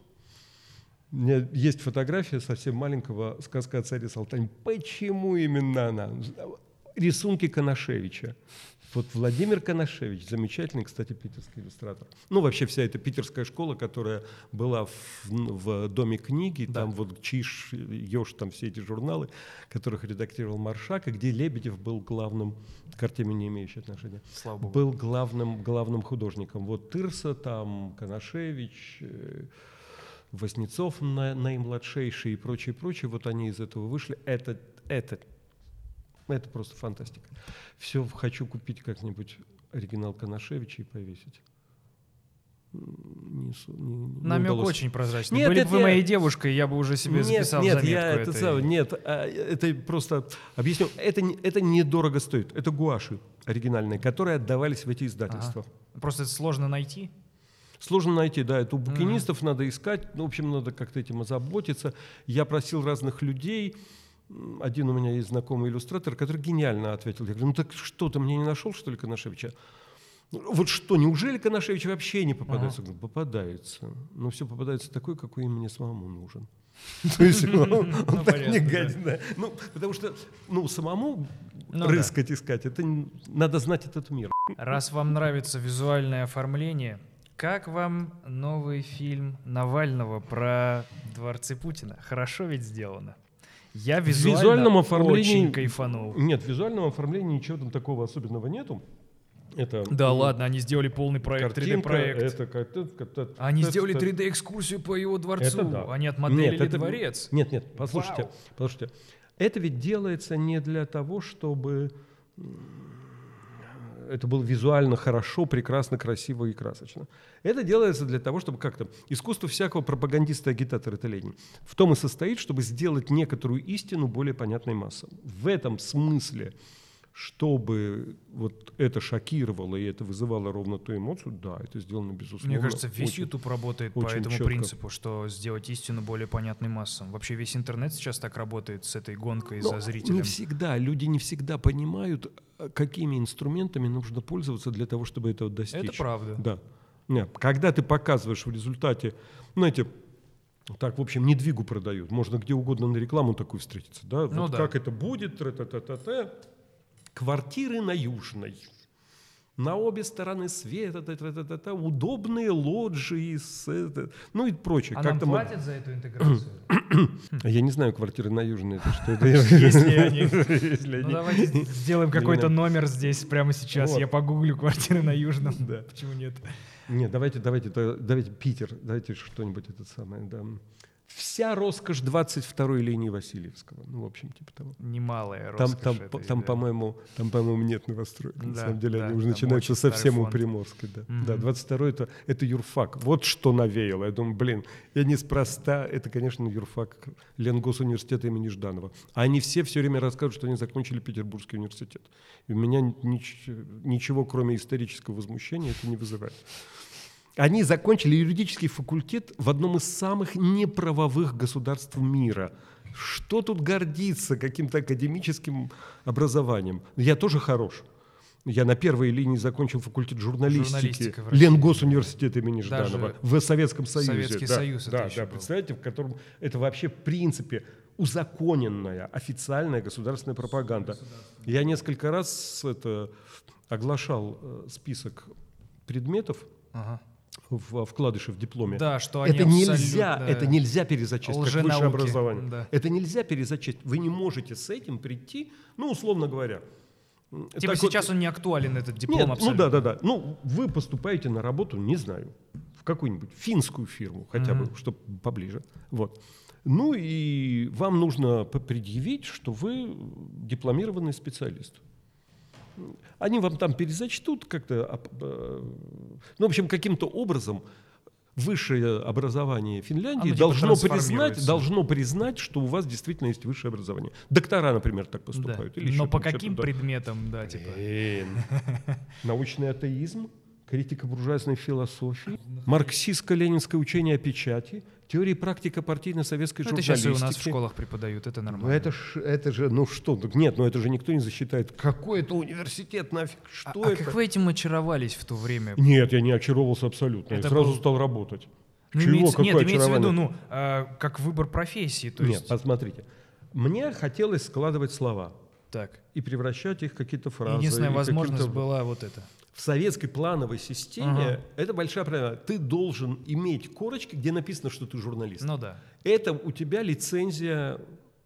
у меня есть фотография совсем маленького сказка о царе Салтане. Почему именно она? рисунки Коношевича. Вот Владимир Коношевич, замечательный, кстати, питерский иллюстратор. Ну, вообще вся эта питерская школа, которая была в, в Доме книги, Да. там вот Чиш, Ёж, там все эти журналы, которых редактировал Маршак, и где Лебедев был главным, к Артемию не имеющий отношения, Слава богу. был главным, главным художником. Вот Тырса, там Коношевич, э, Вознецов на- наимладшейший и прочее, прочее, вот они из этого вышли. Это, это, это просто фантастика. Все хочу купить как-нибудь оригинал Коношевича и повесить. Не, не- не Намек удалось. очень прозрачный. Нет, Были бы это вы я- моей девушкой, я бы уже себе нет, записал нет, заметку. я это самое, нет, а, это просто объясню. Это это недорого стоит. Это гуаши оригинальные, которые отдавались в эти издательства. Просто это сложно найти. Сложно найти, да, это у букинистов надо искать, ну, в общем, надо как-то этим озаботиться. Я просил разных людей, один у меня есть знакомый иллюстратор, который гениально ответил. Я говорю, ну так что, ты мне не нашел, что ли, Коношевича? «Ну, Вот что, неужели Коношевич вообще не попадается? Говорю, попадается. Но все попадается такой, какой мне самому нужен. То есть он Ну, так не да. Ну, потому что, ну, самому Ну рыскать, искать, это надо знать этот мир. Раз вам нравится визуальное оформление, как вам новый фильм Навального про дворцы Путина? Хорошо ведь сделано. Я В визуально визуальном оформлении- очень кайфанул. Нет, в визуальном оформлении ничего там такого особенного нету. Это Да м, ладно, они сделали полный проект, картинка, 3D-проект. это это- это- Они это- сделали это- 3D-экскурсию по его дворцу. Это да. Они отмоделили Нет, это- дворец. Нет, нет, послушайте, Вау. послушайте. Это ведь делается не для того, чтобы это было визуально хорошо, прекрасно, красиво и красочно. Это делается для того, чтобы как-то... Искусство всякого пропагандиста и агитатора это Ленин. В том и состоит, чтобы сделать некоторую истину более понятной массам. В этом смысле, чтобы вот это шокировало и это вызывало ровно ту эмоцию, да, это сделано безусловно. Мне кажется, весь очень- YouTube работает по очень этому чётко. принципу, что сделать истину более понятной массам. Вообще весь интернет сейчас так работает с этой гонкой Но за зрителем. Не всегда, люди не всегда понимают, а, какими инструментами нужно пользоваться для того, чтобы этого достичь. Это правда. Да. Нет, когда ты показываешь в результате, знаете, так, в общем, не двигу продают. Можно где угодно на рекламу такую встретиться. Да? Ну вот да. как это будет, тра-та-та-та-та. Квартиры на Южной. На обе стороны света, та-та-та-та-та, удобные лоджии, с, это, ну и прочее. А нам Как-то мы- платят за эту интеграцию? Я не знаю, квартиры на Южной, это что это? Если они- Если Ну давайте сделаем какой-то номер здесь прямо сейчас. Вот. Я погуглю квартиры на Южном. Да. Почему нет? Нет, давайте, давайте, да- давайте Питер, давайте что-нибудь это самое. Да. Вся роскошь 22-й линии Васильевского. Ну, в общем, типа того. Немалая Там, роскошь там, этой, по- там, да. по-моему, там, по-моему, нет новостроек. На Да, самом деле да, они уже там начинаются совсем у фонд. Приморской. Да, Мгм. да 22-й это, это юрфак. Вот что навеяло. Я думаю, блин, я неспроста. Это, конечно, юрфак Ленгосуниверситета имени Жданова. А они все все время рассказывают, что они закончили Петербургский университет. И у меня нич- ничего, кроме исторического возмущения, это не вызывает. Они закончили юридический факультет в одном из самых неправовых государств мира. Что тут гордиться каким-то академическим образованием? Я тоже хорош. Я на первой линии закончил факультет журналистики. Ленгосуниверситета имени Жданова в Советском Союзе. Советский да, Союз это да, еще да, был. представляете, в котором это вообще в принципе узаконенная официальная государственная пропаганда. Я несколько раз это, оглашал э, список предметов Ага. В вкладыше в дипломе. Да, что они это нельзя, абсолютно это нельзя перезачесть как высшее образование. да. Это нельзя перезачесть. Вы не можете с этим прийти, ну условно говоря. Типа так вот- сейчас он не актуален, этот диплом Нет, ну абсолютно. да, да, да. Ну вы поступаете на работу, не знаю, в какую-нибудь финскую фирму, хотя бы, чтобы поближе. Вот. Ну и вам нужно предъявить, что вы дипломированный специалист. Они вам там перезачтут как-то, а, э, ну, в общем, каким-то образом высшее образование Финляндии Оно типа должно признать, должно признать, что у вас действительно есть высшее образование. Доктора, например, так Да. поступают. Или Но по каким что-то, да. предметам, да, типа. Научный атеизм, критика буржуазной философии, марксистско-ленинское учение о печати, теория и практика партийно-советской Ну, это сейчас и журналистики. у нас в школах преподают, это Ну, нормально. это, ж, это же, ну что, нет, ну это же никто не засчитает. Какой это университет, нафиг, А- что а, это? как вы этим очаровались в то время? Нет, я не очаровался абсолютно, Это я сразу был- стал работать. Ну, Чего, имеется, нет, имеется в виду, ну, а, как выбор профессии, то Нет, есть. посмотрите. Мне хотелось складывать слова. Так. и превращать их в какие-то фразы. Единственная возможность была вот это. В советской плановой системе Ага. это большая проблема. Ты должен иметь корочки, где написано, что ты журналист. Ну да. Это у тебя лицензия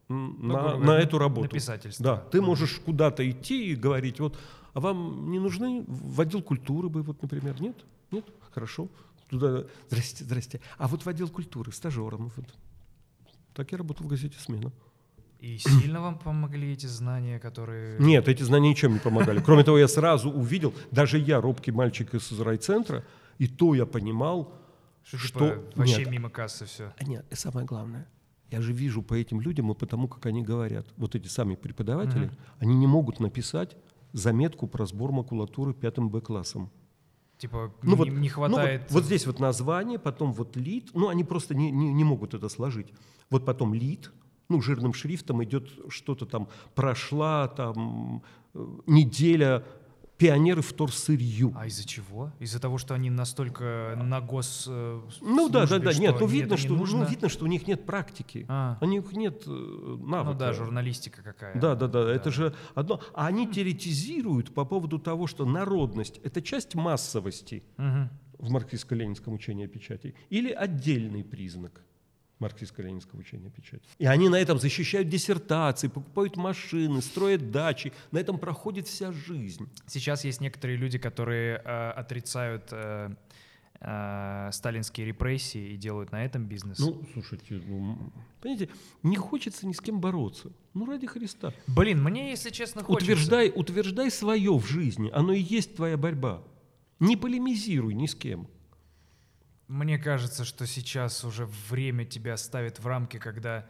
Ну, на, на эту работу. на писательство. Да, ты можешь куда-то идти и говорить, вот, а вам не нужны в отдел культуры бы, вот, например, нет? Нет? Хорошо. Туда, здрасте, здрасте. А вот в отдел культуры, стажером. Вот. Так я работал в газете «Смена». И сильно вам помогли эти знания, которые... Нет, эти знания ничем не помогали. Кроме того, я сразу увидел, даже я, робкий мальчик из райцентра, и то я понимал, Что, что... типа, вообще Нет, мимо кассы все. А нет, и самое главное, я же вижу по этим людям и потому, как они говорят. Вот эти сами преподаватели, Мгм. они не могут написать заметку про сбор макулатуры пятым Б-классом. Типа Ну не, вот, не ну вот- хватает... вот, здесь вот название, потом вот лид, ну они просто не, не, не могут это сложить. Вот потом лид, ну жирным шрифтом идет что-то там, прошла там э, неделя пионеры вторсырью. А из-за чего? Из-за того, что они настолько на гос... э, Ну да, да, да, нет, ну видно, не что, ну, нужно? видно, что у них нет практики. А, У них нет э, навыка. ну да, журналистика какая. Да, да, да, это же одно. А они теоретизируют по поводу того, что народность – это часть массовости Мгм. в марксистско-ленинском учении о печати или отдельный признак марксистско-ленинского учения печати. И они на этом защищают диссертации, покупают машины, строят дачи. На этом проходит вся жизнь. Сейчас есть некоторые люди, которые э, отрицают э, э, сталинские репрессии и делают на этом бизнес. Ну, слушайте, ну, понимаете, не хочется ни с кем бороться. Ну, ради Христа. Блин, мне, если честно, хочется. Утверждай, утверждай свое в жизни. Оно и есть твоя борьба. Не полемизируй ни с кем. Мне кажется, что сейчас уже время тебя ставит в рамки, когда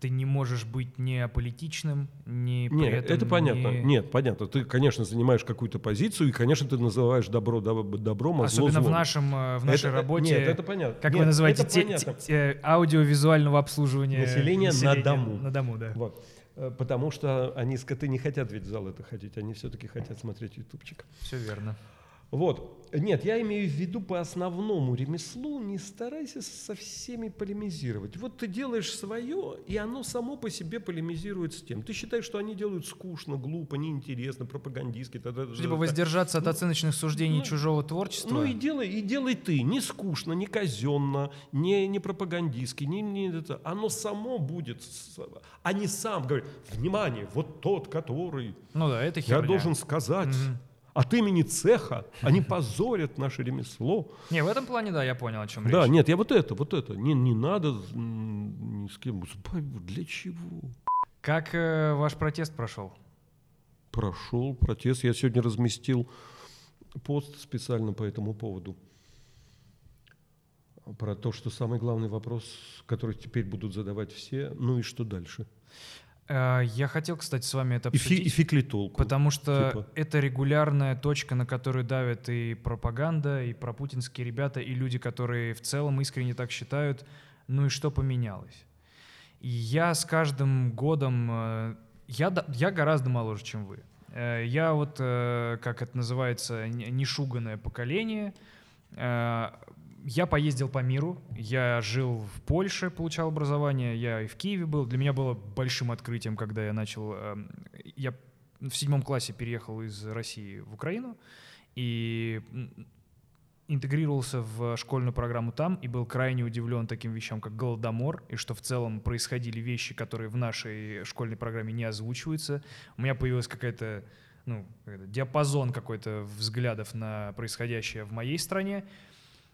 ты не можешь быть не аполитичным, не при Нет, этом это понятно. не- Нет, понятно. Ты, конечно, занимаешь какую-то позицию, и, конечно, ты называешь добро доб- добром, а зло Особенно в, злом. нашем, э, в нашей Это- работе. Нет, это понятно. Как Нет, вы называете те- понятно. те- те- аудиовизуального обслуживания Населения на дому. На дому, да. Вот. Э, Потому что они, скоты, не хотят ведь в зал это ходить, они все-таки хотят смотреть ютубчик. Все верно. Вот. Нет, я имею в виду по основному ремеслу, не старайся со всеми полемизировать. Вот ты делаешь свое, и оно само по себе полемизирует с тем. Ты считаешь, что они делают скучно, глупо, неинтересно, пропагандистски. та-та-та-та. Типа воздержаться от Ну, оценочных суждений ну, чужого творчества. Ну и делай, и делай ты. Не скучно, не казенно, не, не пропагандистски, не, не это. Оно само будет, с- а не сам говорит, внимание, вот тот, который Ну да, это я херня. должен сказать Мгм. От имени цеха, они позорят наше ремесло. Не, в этом плане, да, я понял, о чем Да, речь. нет, я вот это, вот это. Не, не надо ни с кем. Для чего? Как э, ваш протест прошел? Прошел протест. Я сегодня разместил пост специально по этому поводу. Про то, что самый главный вопрос, который теперь будут задавать все, ну и что дальше? Э, Я хотел, кстати, с вами это И, фи, и обсудить, толку? потому что типа. это регулярная точка, на которую давят и пропаганда, и пропутинские ребята, и люди, которые в целом искренне так считают. Ну и что поменялось? И я с каждым годом... э, Я, я гораздо моложе, чем вы. Э, Я вот, как это называется, не- нешуганное поколение. Я поездил по миру, я жил в Польше, получал образование, я и в Киеве был. Для меня было большим открытием, когда я начал... эм, Я в седьмом классе переехал из России в Украину и интегрировался в школьную программу там и был крайне удивлен таким вещам, как Голодомор, и что в целом происходили вещи, которые в нашей школьной программе не озвучиваются. У меня появилась какая-то ну, диапазон какой-то взглядов на происходящее в моей стране.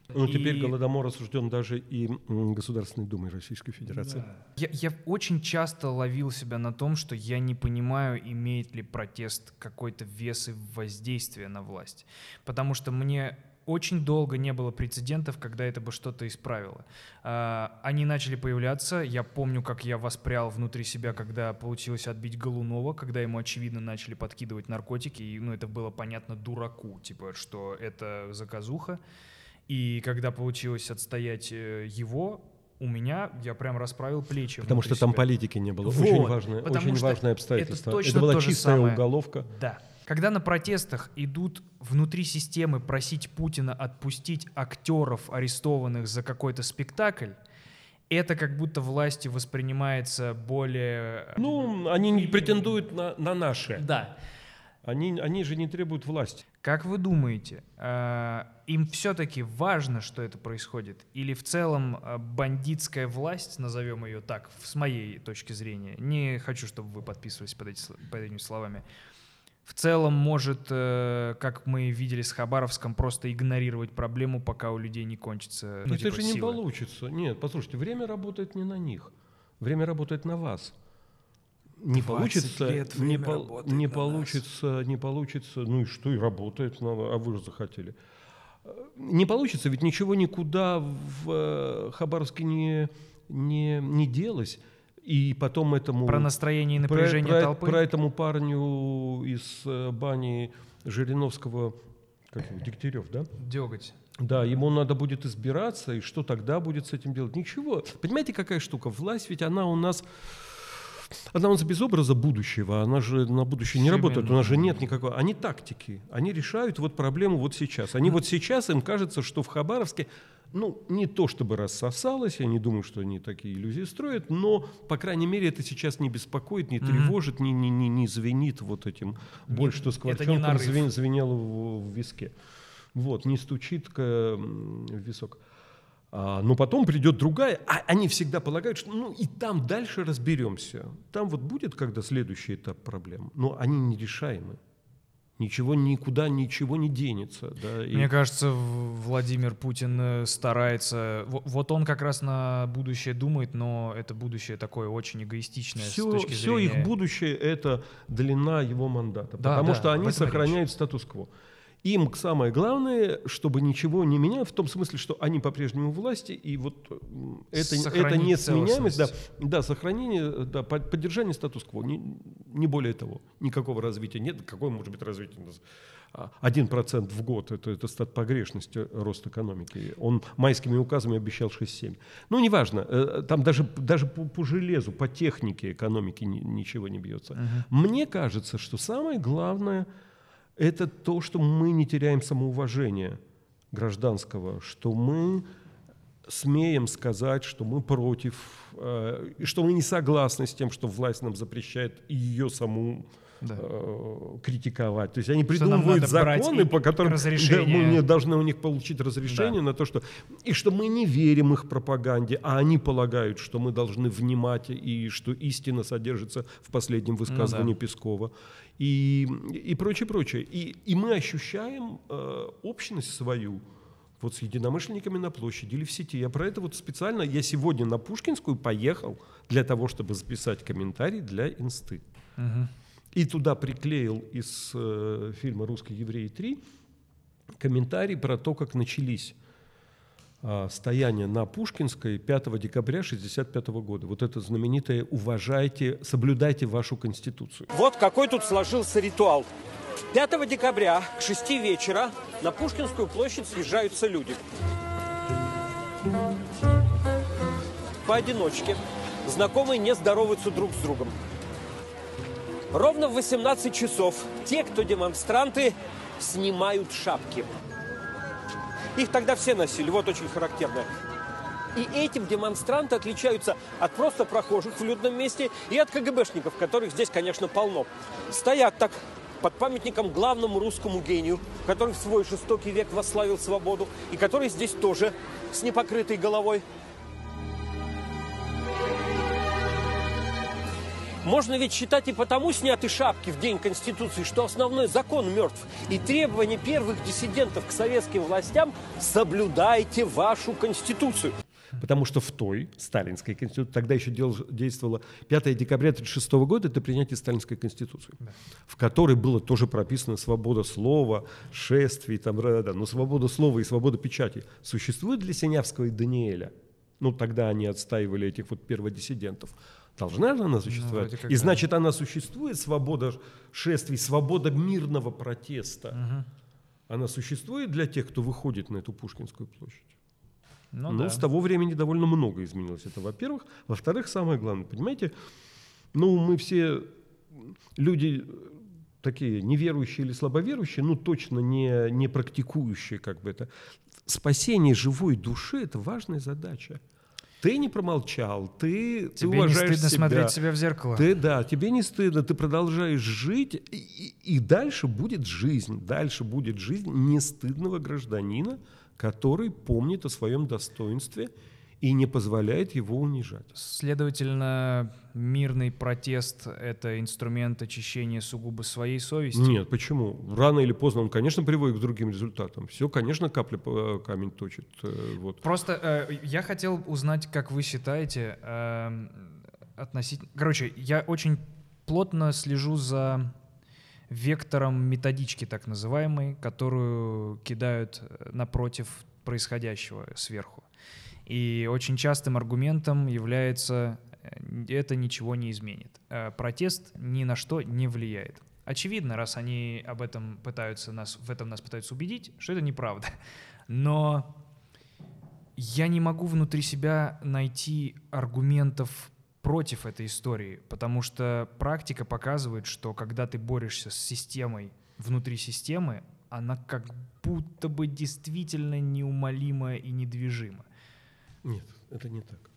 Ну, теперь И- Голодомор осужден даже и Государственной Думой Российской Федерации. Я, я очень часто ловил себя на том, что я не понимаю, имеет ли протест какой-то вес и воздействие на власть. Потому что мне очень долго не было прецедентов, когда это бы что-то исправило. А, Они начали появляться. Я помню, как я воспрял внутри себя, когда получилось отбить Голунова, когда ему, очевидно, начали подкидывать наркотики. И ну, это было понятно дураку, типа, что это заказуха. И когда получилось отстоять э, его, у меня я прям расправил плечи. Потому что там себя. политики не было. Вот, очень важное, очень важное это обстоятельство. точно была то же чистая самое. уголовка. Да. Когда на протестах идут внутри системы просить Путина отпустить актеров, арестованных за какой-то спектакль, это как будто властью воспринимается более... э, Ну, они не претендуют на, на наше. Да. Они, они же не требуют власти. Как вы думаете, э, им все-таки важно, что это происходит? Или в целом э, бандитская власть, назовем ее так, с моей точки зрения, не хочу, чтобы вы подписывались под, эти, под этими словами, в целом может, э, как мы видели с Хабаровском, просто игнорировать проблему, пока у людей не кончится ну, это типа, же не силы? получится. Нет, послушайте, время работает не на них. Время работает на вас. Не 20 получится, лет не, работает не на нас. получится, не получится, ну и что, и работает, на- а вы же захотели. Э, Не получится, ведь ничего никуда в э, Хабаровске не, не, не делось. И потом этому... Про настроение и Про- напряжение про, толпы? про этому парню из э, бани Жириновского, как его, Дегтярев, да? Деготь. Да, ему надо будет избираться, и что тогда будет с этим делать? Ничего. Понимаете, какая штука? Власть ведь она у нас... Она у нас без образа будущего, она же на будущее не Всё работает, у нас же нет никакого... Они тактики, они решают вот проблему вот сейчас. Они вот сейчас, им кажется, что в Хабаровске, ну, не то чтобы рассосалось, я не думаю, что они такие иллюзии строят, но, по крайней мере, это сейчас не беспокоит, не тревожит, не, не, не, не звенит вот этим, больше, что не скворчонком нарыв. звен- звенело в, в виске. Вот, не стучит к, в висок. Но потом придет другая, а они всегда полагают, что ну и там дальше разберемся. Там вот будет, когда следующий этап проблем, но они нерешаемы. Ничего никуда, ничего не денется. Да, и- Мне кажется, Владимир Путин э, старается... во- Вот он как раз на будущее думает, но это будущее такое очень эгоистичное с все, точки все зрения... их будущее это длина его мандата, Да, потому да, что они сохраняют статус-кво. Им самое главное, чтобы ничего не менялось, в том смысле, что они по-прежнему власти, и вот это, это Сохранить несменяемость, да, да, сохранение, да, под- поддержание статус-кво, не, не более того, никакого развития нет. Какое может быть развитие? у нас? А, Один процент в год это, это стат погрешности рост экономики. Он майскими указами обещал 6-7. Ну, неважно, э, там даже, даже по, по железу, по технике экономики ни- ничего не бьется. Мне кажется, что самое главное это то, что мы не теряем самоуважение гражданского, что мы смеем сказать, что мы против, э, что мы не согласны с тем, что власть нам запрещает ее саму Да. э, критиковать. То есть они придумывают законы, по которым да, мы не должны у них получить разрешение на то, что... И что мы не верим их пропаганде, а они полагают, что мы должны внимать, и что истина содержится в последнем высказывании да. Пескова. И, и прочее, прочее. И, и мы ощущаем э, общность свою, вот с единомышленниками на площади или в сети. Я про это вот специально, я сегодня на Пушкинскую поехал для того, чтобы записать комментарий для инсты. Мгм. И туда приклеил из э, фильма «Русский еврей 3» комментарий про то, как начались а, стояния на Пушкинской 5 декабря 1965 года. Вот это знаменитое «Уважайте, соблюдайте вашу Конституцию». Вот какой тут сложился ритуал. 5 декабря к 6 вечера на Пушкинскую площадь съезжаются люди. Поодиночке. Знакомые не здороваются друг с другом. Ровно в 18 часов те, кто демонстранты, снимают шапки. Их тогда все носили, вот очень характерно. И этим демонстранты отличаются от просто прохожих в людном месте и от КГБшников, которых здесь, конечно, полно. Стоят так под памятником главному русскому гению, который в свой жестокий век восславил свободу, и который здесь тоже с непокрытой головой. Можно ведь считать и потому сняты шапки в День Конституции, что основной закон мертв. И требование первых диссидентов к советским властям – соблюдайте вашу Конституцию. Потому что в той сталинской конституции, тогда еще дел- действовало 5 декабря 1936 года, это принятие сталинской конституции, в которой было тоже прописано свобода слова, шествий, там, да, но свобода слова и свобода печати существует для Синявского и Даниэля. Ну, тогда они отстаивали этих вот перводиссидентов. Должна же она существовать? как и значит, она существует, свобода шествий, свобода мирного протеста. Она существует для тех, кто выходит на эту Пушкинскую площадь. Ну, Ну, да. с того времени довольно много изменилось. Это, во-первых. Во-вторых, самое главное, понимаете, ну, мы все люди такие неверующие или слабоверующие, ну, точно не, не практикующие, как бы это. Спасение живой души – это важная задача. Ты не промолчал, ты, ты Тебе не уважаешь стыдно себя. смотреть себя в зеркало. Ты, да, тебе не стыдно, ты продолжаешь жить, и- и дальше будет жизнь, дальше будет жизнь нестыдного гражданина, который помнит о своем достоинстве и не позволяет его унижать. Следовательно, мирный протест — это инструмент очищения сугубо своей совести. Нет, почему? Рано или поздно он, конечно, приводит к другим результатам. Все, конечно, капля по- камень точит. э, Вот. Просто э, я хотел узнать, как вы считаете эм, относительно... Короче, я очень плотно слежу за вектором методички, так называемой, которую кидают э, напротив происходящего сверху. И очень частым аргументом является э, это ничего не изменит. Э, Протест ни на что не влияет. Очевидно, раз они об этом пытаются нас, в этом нас пытаются убедить, что это неправда. Но я не могу внутри себя найти аргументов против этой истории, потому что практика показывает, что когда ты борешься с системой внутри системы, она как будто бы действительно неумолима и недвижима. Нет, это не так.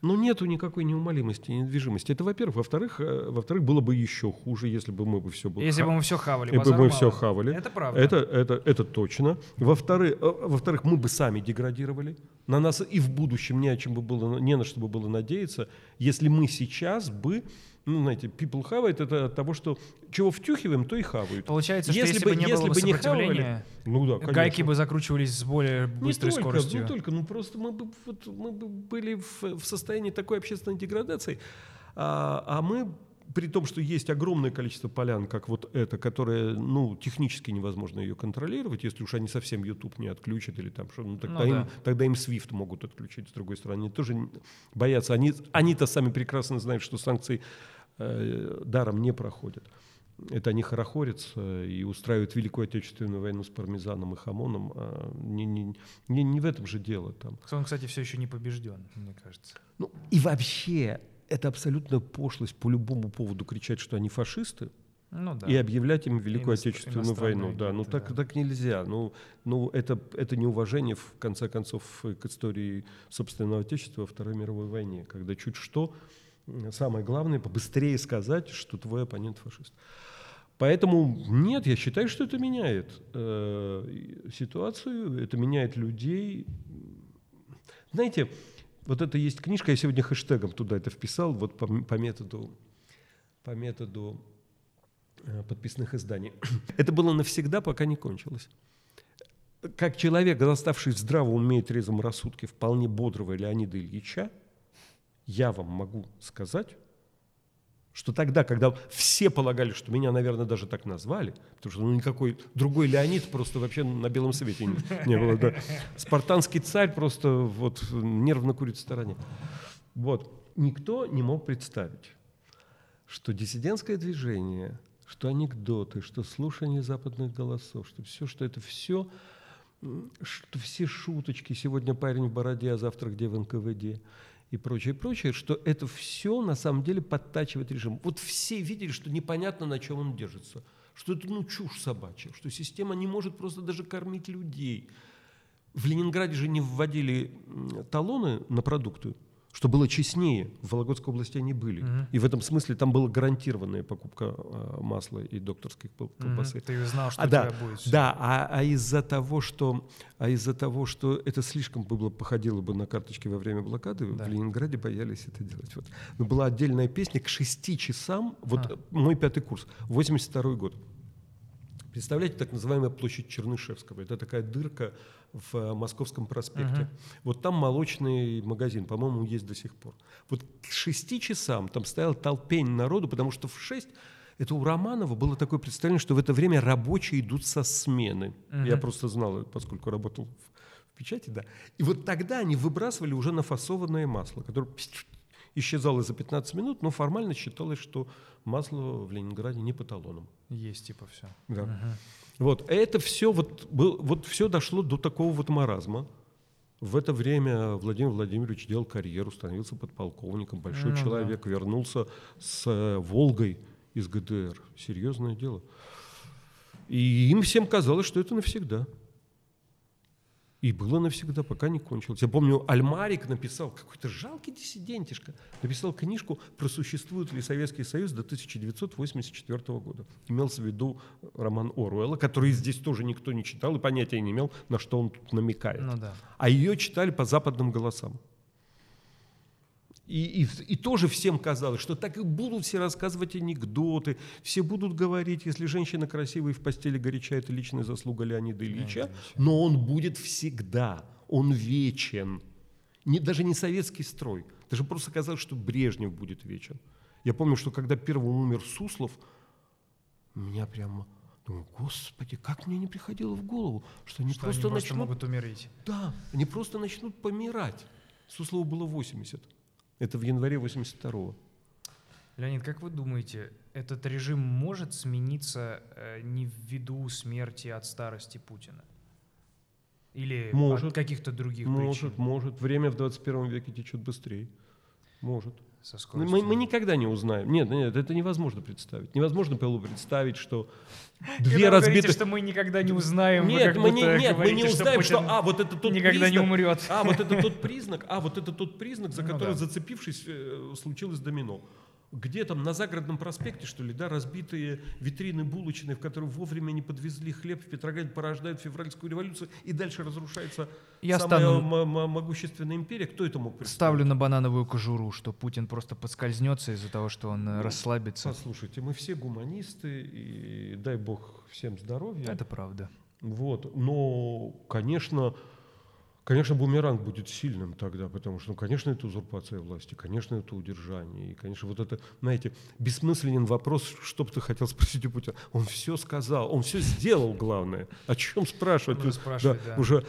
Ну, нету никакой неумолимости, недвижимости. Это, во-первых. Во-вторых, э, во-вторых, было бы еще хуже, если бы мы бы все было. Если бы мы все хавали, Если бы мы мало. все хавали. Это правда. Это, это, это точно. Во-вторых, э, во-вторых, мы бы сами деградировали. На нас и в будущем не, о чем бы было, не на что бы было надеяться, если мы сейчас бы, ну, знаете, people хавает, это от того, что чего втюхиваем, то и хавают. Получается, что если, бы не если было бы не хавали, ну да, конечно. гайки бы закручивались с более Не быстрой только, скоростью. Не только, ну просто мы бы, вот, мы бы были в, в состоянии такой общественной деградации, а, а мы при том, что есть огромное количество полян, как вот это, которое, ну, технически невозможно ее контролировать, если уж они совсем YouTube не отключат или там что, ну, тогда, Ну им, да. тогда им Swift могут отключить, с другой стороны. Они тоже не- боятся. Они, они-то сами прекрасно знают, что санкции даром не проходят. Это они хорохорятся и устраивают Великую Отечественную войну с пармезаном и хамоном. а не, не, не, не в этом же дело там. Он, кстати, все еще не побежден, мне кажется. Ну и вообще, это абсолютная пошлость по любому поводу кричать, что они фашисты, Ну да. и объявлять им Великую Иностр- Отечественную войну. Да, ну так, да. так нельзя. Ну, ну это, это неуважение, в конце концов, к истории собственного Отечества во Второй мировой войне, когда чуть что, самое главное, побыстрее сказать, что твой оппонент фашист. Поэтому нет, я считаю, что это меняет э, ситуацию, это меняет людей. Знаете, вот это есть книжка, я сегодня хэштегом туда это вписал, вот по, по методу, по методу э, подписных изданий. Это было навсегда, пока не кончилось. Как человек, заставший в здравом уме и трезвом рассудке вполне бодрого Леонида Ильича, я вам могу сказать, что тогда, когда все полагали, что меня, наверное, даже так назвали, потому что ну, никакой другой Леонид просто вообще на белом свете не, не было. да. Спартанский царь просто вот нервно курит в стороне. Вот. Никто не мог представить, что диссидентское движение, что анекдоты, что слушание западных голосов, что все, что это все, что все шуточки, сегодня парень в бороде, а завтра где в НКВД, и прочее, прочее, что это все на самом деле подтачивает режим. Вот все видели, что непонятно, на чем он держится, что это ну чушь собачья, что система не может просто даже кормить людей. В Ленинграде же не вводили талоны на продукты, что было честнее. В Вологодской области они были. И в этом смысле там была гарантированная покупка э, масла и докторской Мгм. колбасы. Ты знал, что А, у да, тебя будет. да, а, а из-за того, что, а из-за того, что это слишком было, походило бы на карточки во время блокады, Да. в Ленинграде боялись это делать. Вот. Но была отдельная песня к шести часам, вот А. мой пятый курс, 82 год. Представляете, так называемая площадь Чернышевского. Это такая дырка в э, Московском проспекте. Мгм. Вот там молочный магазин, по-моему, есть до сих пор. Вот к шести часам там стоял толпень народу, потому что в шесть это у Романова было такое представление, что в это время рабочие идут со смены. Я Мгм. просто знал, поскольку работал в, в печати, да. И вот тогда они выбрасывали уже нафасованное масло, которое исчезало за 15 минут, но формально считалось, что масло в Ленинграде не по талонам. Есть типа все. Да. Вот, это все вот, был, вот все дошло до такого вот маразма. В это время Владимир Владимирович делал карьеру, становился подполковником, большой Ну да. человек, вернулся с э, Волгой из ГДР. Серьезное дело. И им всем казалось, что это навсегда. И было навсегда, пока не кончилось. Я помню, Альмарик написал, какой-то жалкий диссидентишка, написал книжку про существует ли Советский Союз до 1984 года. Имелся в виду роман Оруэлла, который здесь тоже никто не читал и понятия не имел, на что он тут намекает. Ну да. А ее читали по западным голосам. И, и, и тоже всем казалось, что так и будут все рассказывать анекдоты, все будут говорить, если женщина красивая и в постели горяча, это личная заслуга Леонида Ильича, но он будет всегда, он вечен. Не, даже не советский строй. Даже просто казалось, что Брежнев будет вечен. Я помню, что когда первым умер Суслов, меня прямо... Думаю, господи, как мне не приходило в голову, что они Что просто они просто начнут... могут умереть. Да, они просто начнут помирать. Суслову было 80. Это в январе 82-го. Леонид, как вы думаете, этот режим может смениться э, не ввиду смерти от старости Путина? Или Может. от каких-то других Может, причин? может. Время в 21 веке течет быстрее. Может. Со Мы, скоростью? мы никогда не узнаем. Нет, нет, это невозможно представить. Невозможно было представить, что Когда две вы говорите, разбитых... что мы никогда не узнаем, Нет, мы не, нет, мы не говорите, узнаем, что, Путин а, вот это тот никогда не признак, умрет. А, вот это тот признак, а, вот это тот признак, за Ну который, да. зацепившись, э, случилось домино. Где там, на загородном проспекте, что ли, да, разбитые витрины булочные, в которые вовремя не подвезли хлеб, в Петрограде порождают февральскую революцию, и дальше разрушается Я самая стану- могущественная империя. Кто это мог представить? Ставлю на банановую кожуру, что Путин просто подскользнется из-за того, что он Ну, э, расслабится. Послушайте, мы все гуманисты, и дай бог всем здоровья. Это правда. Вот. Но, конечно, конечно, бумеранг будет сильным тогда, потому что, ну, конечно, это узурпация власти, конечно, это удержание. И, конечно, вот это, знаете, бессмысленен вопрос, что бы ты хотел спросить у Путина. Он все сказал, он все сделал, главное. О чем спрашивать? Спрашивать, да. Уже,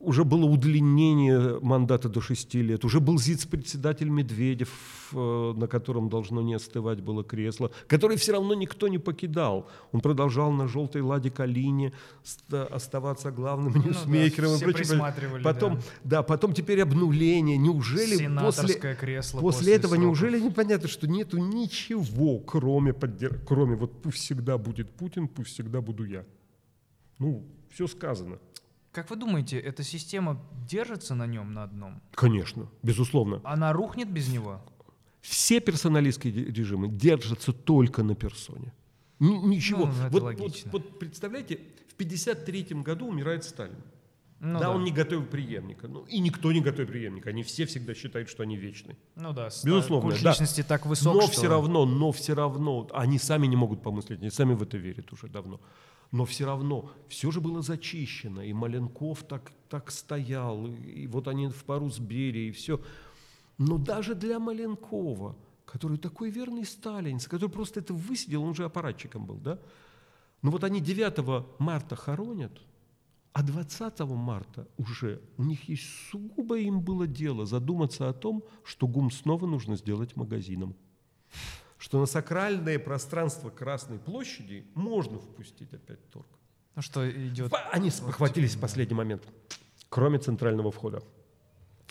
уже было удлинение мандата до шести лет, уже был ЗИЦ-председатель Медведев, э, на котором должно не остывать было кресло, который все равно никто не покидал. Он продолжал на желтой ладе Калине ста- оставаться главным Ну да, ньюсмейкером и все присматривали, Потом, да. да. потом теперь обнуление. Неужели после, кресло после, после этого сроков. неужели непонятно, что нету ничего, кроме, поддер- кроме вот пусть всегда будет Путин, пусть всегда буду я. Ну, все сказано. Как вы думаете, эта система держится на нем на одном? Конечно, безусловно. Она рухнет без него? Все персоналистские режимы держатся только на персоне. Ни- ничего. Ну, это вот, логично. вот- вот представляете, в 1953 году умирает Сталин. Ну да, он не готовил преемника. Ну, и никто не готовит преемника. Они все всегда считают, что они вечны. Ну да, Безусловно, культ да. личности так высок, но что... все равно, но все равно, они сами не могут помыслить, они сами в это верят уже давно. Но все равно, все же было зачищено, и Маленков так, так стоял, и, и вот они в пару с Берией, и все. Но даже для Маленкова, который такой верный сталинец, который просто это высидел, он же аппаратчиком был, да? Но вот они 9 марта хоронят, а 20 марта уже у них есть сугубо им было дело задуматься о том, что ГУМ снова нужно сделать магазином. Что на сакральное пространство Красной площади можно впустить опять торг. Ну что идет... Они спохватились в последний момент, кроме центрального входа.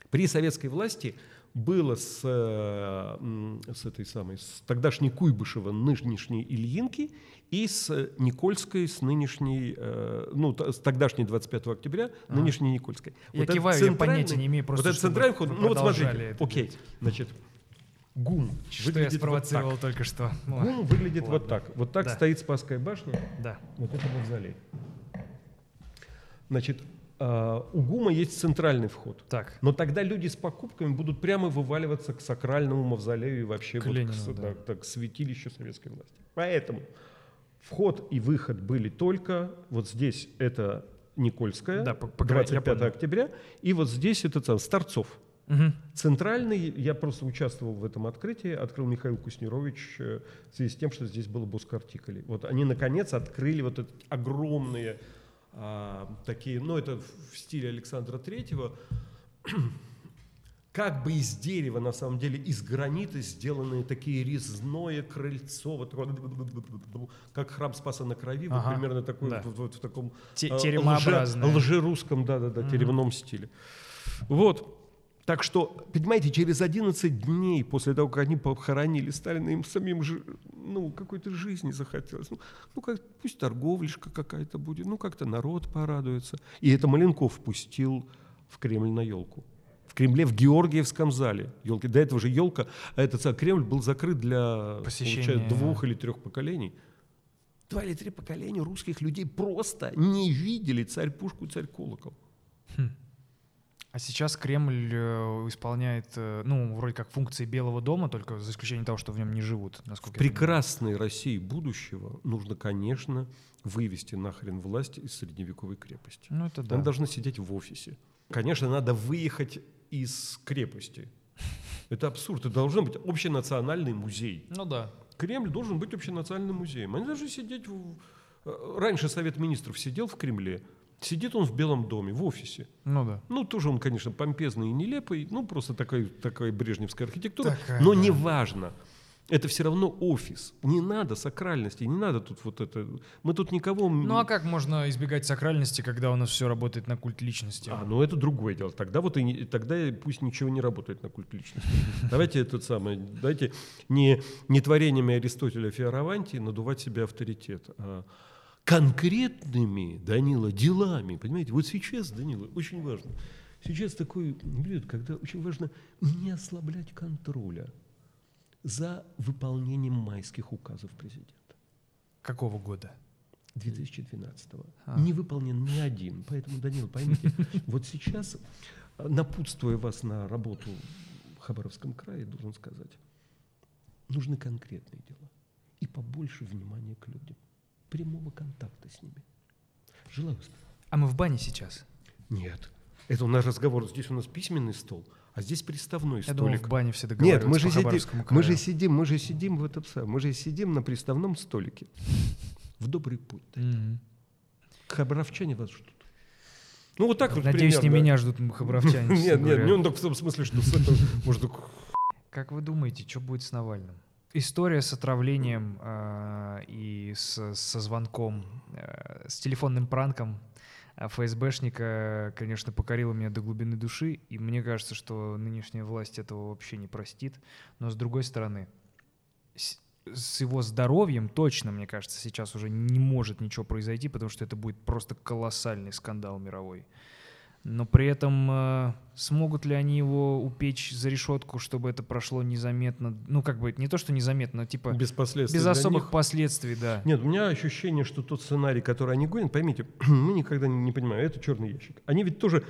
При советской власти было с, э, с этой самой, с тогдашней Куйбышева, нынешней Ильинки, и с Никольской, с нынешней, э, ну, с тогдашней 25 октября, нынешней Никольской. Я этот киваю, я понятия не имею, просто Вот этот центральный вход, вы ну вот смотрите, окей, значит, ГУМ Что я выглядит вот спровоцировал так. только что. Ой, ГУМ выглядит ладно. вот так. Вот так Да. стоит Спасская башня, Да. вот это мавзолей. Значит, а, у ГУМа есть центральный вход. Так. Но тогда люди с покупками будут прямо вываливаться к сакральному мавзолею и вообще К вот Ленину, с- да. да, к святилищу советской власти. Поэтому вход и выход были только вот здесь это Никольская, Да, по- по краю, я 25 понял. октября, и вот здесь это там, Старцов. Мгм. Центральный, я просто участвовал в этом открытии, открыл Михаил Куснирович э, в связи с тем, что здесь было Боскартикали. Вот они, наконец, открыли вот эти огромные а, такие, ну, это в стиле Александра Третьего, как бы из дерева, на самом деле, из гранита сделанные такие резное крыльцо, вот такое, как храм Спаса на Крови, вот Ага, примерно такой, да. вот, вот в таком Те- теремообразное. лже- лжерусском, да-да-да, теремном стиле. Вот. Так что, понимаете, через 11 дней после того, как они похоронили Сталина, им самим же, ну, какой-то жизни захотелось. Ну, ну как, пусть торговлишка какая-то будет, ну, как-то народ порадуется. И это Маленков пустил в Кремль на елку. В Кремле, в Георгиевском зале. Елки. До этого же елка, а этот Кремль был закрыт для получается, двух или трех поколений. Два или три поколения русских людей просто не видели царь пушку, царь колокол. А сейчас Кремль э, исполняет, э, ну, вроде как функции Белого дома, только за исключением того, что в нем не живут, насколько В понимаю. прекрасной России будущего нужно, конечно, вывести нахрен власть из средневековой крепости. Ну, это да. Она должна сидеть в офисе. Конечно, надо выехать из крепости. Это абсурд. Это должен быть общенациональный музей. Ну да. Кремль должен быть общенациональным музеем. Они должны сидеть... В... э, Раньше Совет Министров сидел в Кремле, сидит он в Белом доме, в офисе. Ну да. Ну, тоже он, конечно, помпезный и нелепый, ну, просто такой, такая брежневская архитектура, Такая, но да. неважно. Это все равно офис. Не надо сакральности, не надо тут вот это... Мы тут никого... Ну а как можно избегать сакральности, когда у нас все работает на культ личности? А, ну это другое дело. Тогда вот и тогда пусть ничего не работает на культ личности. Давайте этот самый, давайте не, не творениями Аристотеля Фиаравантии надувать себе авторитет, а конкретными, Данила, делами. Понимаете, вот сейчас, Данила, очень важно. Сейчас такой период, когда очень важно не ослаблять контроля за выполнением майских указов президента. Какого года? 2012-го. А. Не выполнен ни один. Поэтому, Данил, поймите, вот сейчас, напутствуя вас на работу в Хабаровском крае, должен сказать, нужны конкретные дела и побольше внимания к людям, прямого контакта с ними. Желаю успеха. А мы в бане сейчас. Нет, это у нас разговор, здесь у нас письменный стол, а здесь приставной Я думал, столик. в бане все Нет, мы же, сидим, Хабаровскому мы же краю. сидим, мы же сидим в этом самом, мы же сидим на приставном столике. В добрый путь. Мгм. Хабаровчане вас ждут. Ну, вот так вот Надеюсь, не примерно. меня ждут хабаровчане. Нет, нет, не он так в том смысле, что с этого, может, Как вы думаете, что будет с Навальным? История с отравлением э, и с- со звонком, э, с телефонным пранком э, ФСБшника, конечно, покорила меня до глубины души, и мне кажется, что нынешняя власть этого вообще не простит. Но с другой стороны, с, с его здоровьем точно, мне кажется, сейчас уже не может ничего произойти, потому что это будет просто колоссальный скандал мировой. Но при этом э, смогут ли они его упечь за решетку, чтобы это прошло незаметно? Ну, как бы, не то, что незаметно, но типа без, без последствий. для особых них. последствий, да. Нет, у меня ощущение, что тот сценарий, который они гонят, поймите, мы никогда не, не понимаем, это черный ящик. Они ведь тоже,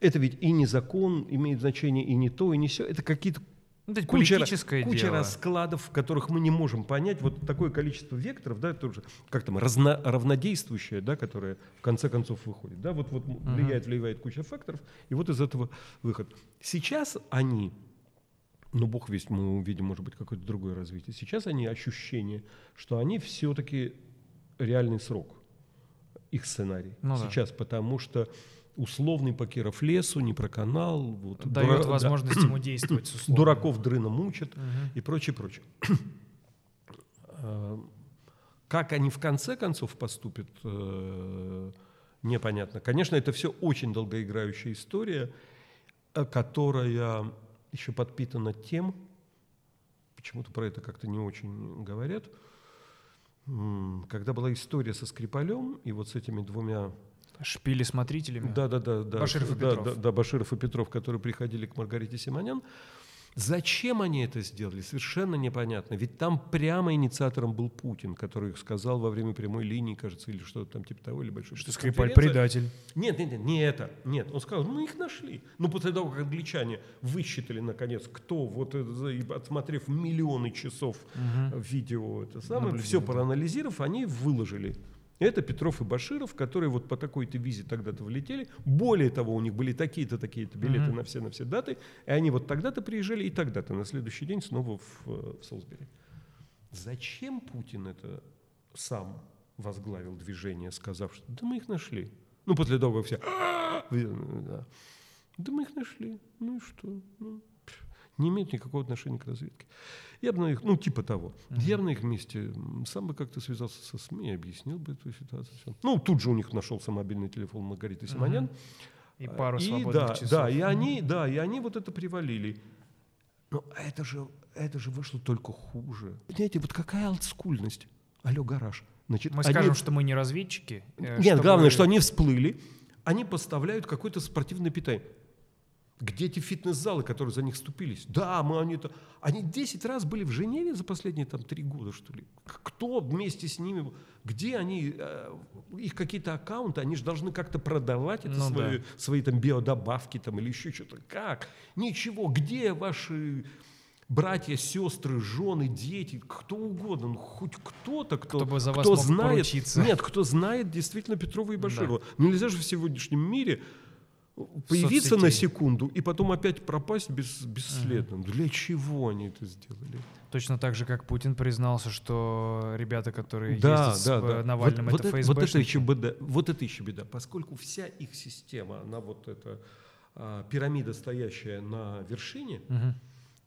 это ведь и не закон имеет значение, и не то, и не все. Это какие-то Ну, это куча, политическое куча дело. раскладов, в которых мы не можем понять. Вот такое количество векторов, да, тоже, как там, разно, равнодействующее, да, которое в конце концов выходит. Да, вот, вот влияет, влияет куча факторов, и вот из этого выход. Сейчас они, ну, бог весть, мы увидим, может быть, какое-то другое развитие. Сейчас они ощущение, что они все-таки реальный срок, их сценарий. Ну да. Сейчас, потому что условный Покеров лесу, не про канал. Вот, Дает дура- да. возможность ему действовать с условием. Дураков дрына мучат Мгм. и прочее, прочее. Э, Как они в конце концов поступят, э, непонятно. Конечно, это все очень долгоиграющая история, э, которая еще подпитана тем, почему-то про это как-то не очень говорят, когда была история со Скрипалем и вот с этими двумя Шпили смотрителями. да, да, да, да. Баширов и да, Петров. Да, да, Баширов и Петров, которые приходили к Маргарите Симонян. Зачем они это сделали, совершенно непонятно. Ведь там прямо инициатором был Путин, который сказал во время прямой линии, кажется, или что-то там типа того, или большой Что Скрипаль предатель. Нет, нет, нет, не это. Нет, он сказал, мы их нашли. Ну, после того, как англичане высчитали, наконец, кто, вот отсмотрев миллионы часов Мгм. видео, это самое, все да. проанализировав, они выложили. Это Петров и Баширов, которые вот по такой-то визе тогда-то влетели. Более того, у них были такие-то, такие-то билеты Мгм. на все, на все даты. И они вот тогда-то приезжали и тогда-то, на следующий день снова в, э, в Солсбери. Зачем Путин это сам возглавил движение, сказав, что да мы их нашли. Ну, после того, как все... Да. Да мы их нашли. Ну и что? Ну, не имеет никакого отношения к разведке. Я бы на их, ну, типа того. Я бы на их месте сам бы как-то связался со СМИ и объяснил бы эту ситуацию. Ну, тут же у них нашелся мобильный телефон Маргариты Симонян. И пару и, свободных да, часов. Да, и они, да, и они вот это привалили. Но это же, это же вышло только хуже. Понимаете, вот какая олдскульность. Алло, гараж. Значит, Мы они- скажем, что мы не разведчики. э, Нет, чтобы- главное, что они всплыли, они поставляют какое-то спортивное питание. Где эти фитнес-залы, которые за них вступились? Да, мы они то Они 10 раз были в Женеве за последние там три года, что ли. Кто вместе с ними? Где они? э, Их какие-то аккаунты, они же должны как-то продавать это Ну свои, да. свои там биодобавки там или еще что-то. Как? Ничего. Где ваши братья, сестры, жены, дети, кто угодно, ну, хоть кто-то, кто, Кто бы за вас кто мог знает, поручиться. нет, кто знает действительно Петрова и Баширова. Нельзя же в сегодняшнем мире появиться на Соцсетей. секунду и потом опять пропасть без, бесследно. Для чего они это сделали? Точно так же, как Путин признался, что ребята, которые Да, ездят да, с э, да. Навальным, вот, это вот, это, вот это еще беда. Вот это еще беда, поскольку вся их система, она вот эта а, пирамида, стоящая на вершине, Мгм.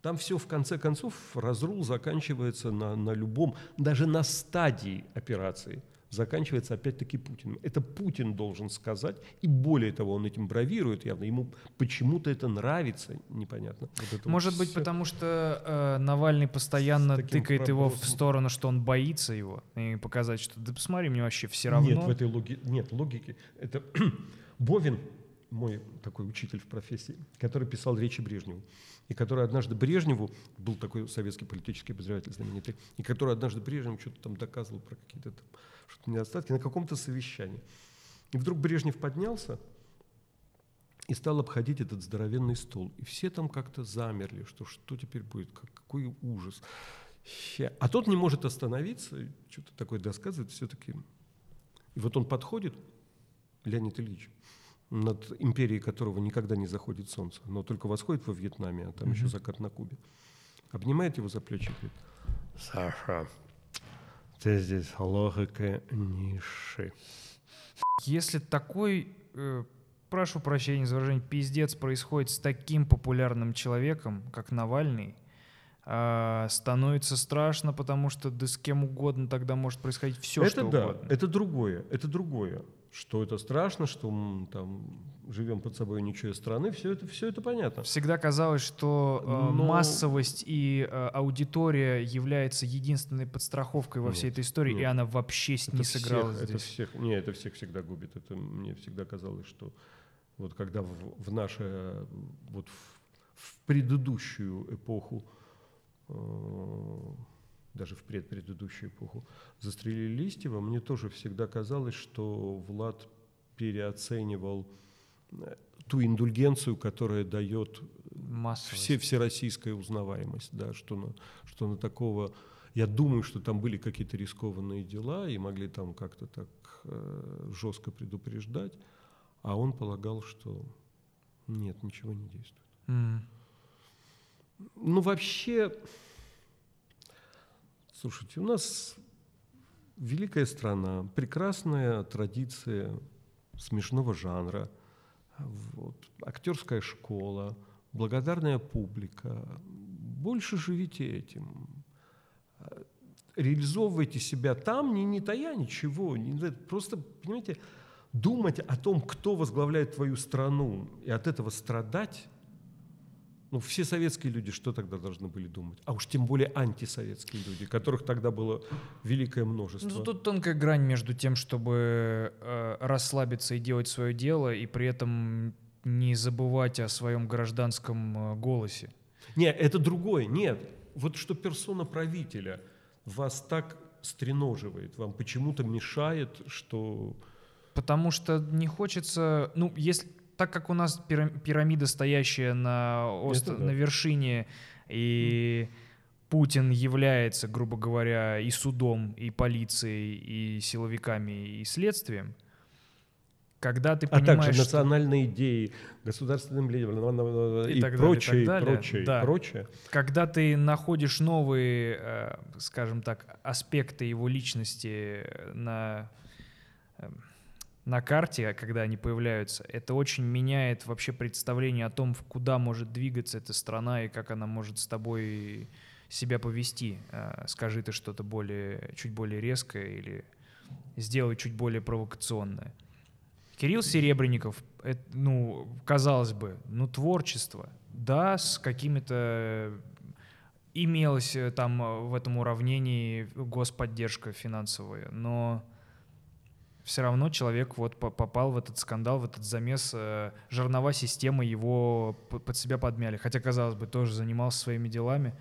там все в конце концов разрул заканчивается на, на любом, даже на стадии операции заканчивается опять-таки Путиным. Это Путин должен сказать, и более того, он этим бравирует явно, ему почему-то это нравится, непонятно. Вот это вот Может быть, всё. потому что э, Навальный постоянно тыкает его в сторону, что он боится его, и показать, что да посмотри, мне вообще все равно. Нет, в этой логи... нет логики. Это Бовин, мой такой учитель в профессии, который писал речи Брежневу, и который однажды Брежневу, был такой советский политический обозреватель знаменитый, и который однажды Брежневу что-то там доказывал про какие-то там что-то недостатки на каком-то совещании. И вдруг Брежнев поднялся и стал обходить этот здоровенный стол. И все там как-то замерли, что что теперь будет, как- какой ужас. А тот не может остановиться, что-то такое досказывает все-таки. И вот он подходит, Леонид Ильич, над империей которого никогда не заходит солнце, но только восходит во Вьетнаме, а там еще закат на Кубе. Обнимает его за плечи и говорит, Саша, ты здесь логика ниши. Если такой, э, прошу прощения за выражение, пиздец происходит с таким популярным человеком, как Навальный, а, становится страшно, потому что да с кем угодно тогда может происходить все, это что да, угодно. это другое, это другое. Что это страшно, что там живем под собой ничего страны, все это, все это понятно. Всегда казалось, что э, Но- массовость и э, аудитория является единственной подстраховкой во всей Нет, этой истории, и нет. она вообще с- не всех- сыграла Это здесь. всех, не, это всех всегда губит. Это мне всегда казалось, что вот когда в, в наше, вот в, в предыдущую эпоху, э, даже в предпредыдущую эпоху, застрелили Листьева, мне тоже всегда казалось, что Влад переоценивал ту индульгенцию, которая дает Массовость. все, всероссийская узнаваемость, да, что на, что на такого... Я думаю, что там были какие-то рискованные дела и могли там как-то так э, жестко предупреждать, а он полагал, что нет, ничего не действует. М. Ну, вообще, слушайте, у нас великая страна, прекрасная традиция смешного жанра, вот, актерская школа, благодарная публика. Больше живите этим. Реализовывайте себя там, не, не тая ничего. не- просто, понимаете, думать о том, кто возглавляет твою страну, и от этого страдать, ну, все советские люди что тогда должны были думать? А уж тем более антисоветские люди, которых тогда было великое множество. Ну, тут тонкая грань между тем, чтобы э, расслабиться и делать свое дело, и при этом не забывать о своем гражданском э, голосе. Нет, это другое. Нет, вот что персона правителя вас так стреноживает, вам почему-то мешает, что... Потому что не хочется, ну, если так как у нас пира- пирамида, стоящая на, ост- Это да. на вершине, и Путин является, грубо говоря, и судом, и полицией, и силовиками, и следствием, когда ты А понимаешь, также что- национальные идеи, государственным лидером И и, так далее, и прочее, и так далее. прочее, Да. прочее. когда ты находишь новые, э, скажем так, аспекты его личности на, на карте, когда они появляются, это очень меняет вообще представление о том, куда может двигаться эта страна и как она может с тобой себя повести. Э, Скажи ты что-то более, чуть более резкое или сделай чуть более провокационное. Кирилл Серебренников это, ну, казалось бы, ну, творчество, да, с какими-то имелось э, там э, в этом уравнении господдержка финансовая, но все равно человек вот по- попал в этот скандал, в этот замес, э, жернова системы его под себя подмяли, хотя, казалось бы, тоже занимался своими делами.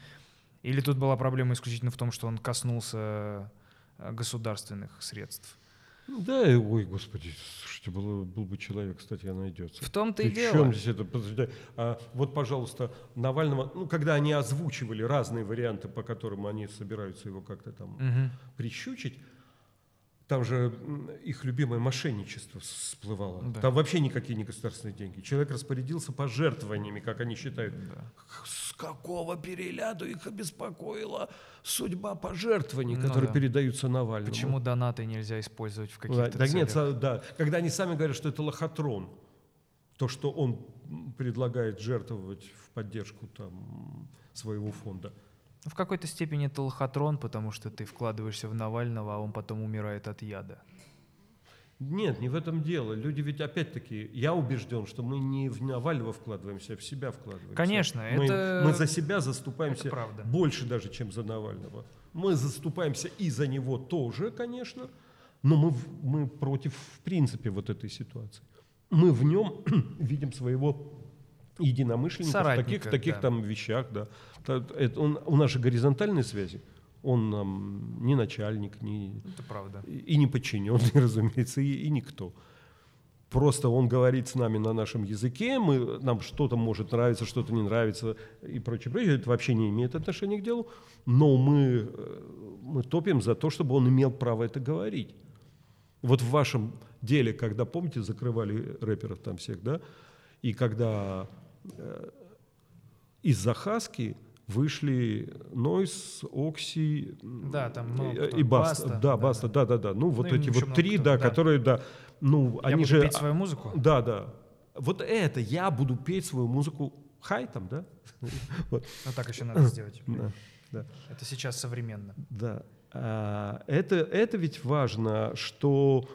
Или тут была проблема исключительно в том, что он коснулся э, государственных средств? Да, и- ой, господи, слушайте, было, был бы человек, кстати, она найдется. В том-то и дело. чем здесь это? Подожди, а, вот, пожалуйста, Навального, ну, когда они озвучивали разные варианты, по которым они собираются его как-то там Мгм. прищучить, там же их любимое мошенничество всплывало. Да. Там вообще никакие не государственные деньги. Человек распорядился пожертвованиями, как они считают. С какого переляду их обеспокоила судьба пожертвований, Ну которые да. передаются Навальному? Почему донаты нельзя использовать в Да, каких-то да нет, целях? са- да. Когда они сами говорят, что это лохотрон, то, что он предлагает жертвовать в поддержку там, своего фонда. В какой-то степени это лохотрон, потому что ты вкладываешься в Навального, а он потом умирает от яда. Нет, не в этом дело. Люди ведь опять-таки, я убежден, что мы не в Навального вкладываемся, а в себя вкладываемся. Конечно, мы, это- мы за себя заступаемся правда. больше даже, чем за Навального. Мы заступаемся и за него тоже, конечно, но мы, мы против, в принципе, вот этой ситуации. Мы в нем видим своего единомышленника в таких, Соратника, в таких да. там вещах. Да. Это он- у нас же горизонтальные связи. Он нам не начальник, не, Это правда. и не подчиненный, разумеется, и, и никто. Просто он говорит с нами на нашем языке, мы, нам что-то может нравиться, что-то не нравится и прочее, прочее. Это вообще не имеет отношения к делу. Но мы, э, мы топим за то, чтобы он имел право это говорить. Вот в вашем деле, когда, помните, закрывали рэперов там всех, да, и когда из-за Хаски вышли Нойс, Окси Да, там и- много и Баста. Баста, Да, Баста, да, да, да. Ну, вот и эти вот три, кто, да, да. которые, да, ну, Я они буду же... петь свою музыку? Да, да. Вот это я буду петь свою музыку хайтом, да? Вот. Ну так еще надо сделать. Да, да. Это сейчас современно. Да. А, Это, это ведь важно, что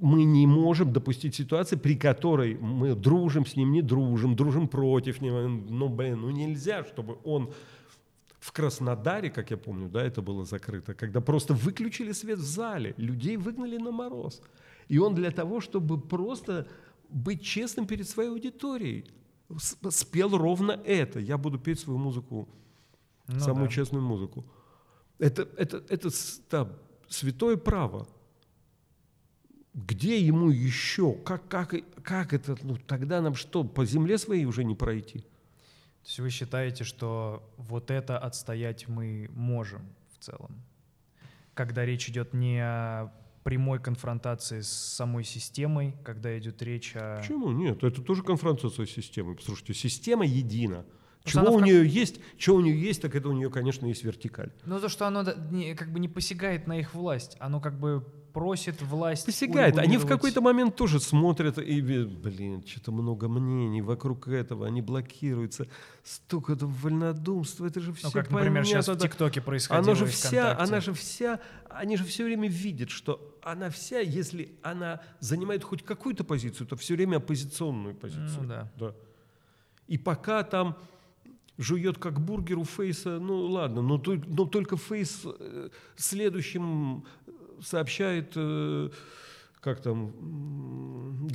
мы не можем допустить ситуации, при которой мы дружим с ним, не дружим, дружим против него. Ну, блин, ну нельзя, чтобы он в Краснодаре, как я помню, да, это было закрыто, когда просто выключили свет в зале, людей выгнали на мороз. И он для того, чтобы просто быть честным перед своей аудиторией, спел ровно это. Я буду петь свою музыку Ну самую да. честную музыку. Это, это, это да, святое право. Где ему еще? Как, как, как это? Ну, тогда нам что, по земле своей уже не пройти? То есть вы считаете, что вот это отстоять мы можем в целом? Когда речь идет не о прямой конфронтации с самой системой, когда идет речь о... Почему? Нет, это тоже конфронтация с системой. Слушайте, система едина. Просто Чего у как- нее есть, что у нее есть, так это у нее, конечно, есть вертикаль. Ну то, что оно не- как бы не посягает на их власть, оно как бы просит власть Посягает. Они в какой-то момент тоже смотрят и, блин, что-то много мнений вокруг этого, они блокируются. Столько там вольнодумства, это же все Ну, как, например, сейчас в понятно. ТикТоке происходило Она же вся, она же вся, они же все время видят, что она вся, если она занимает хоть какую-то позицию, то все время оппозиционную позицию. Ну да. Да. И пока там жует как бургер у Фейса, ну ладно, но, но только Фейс э, следующим сообщает, э, как там,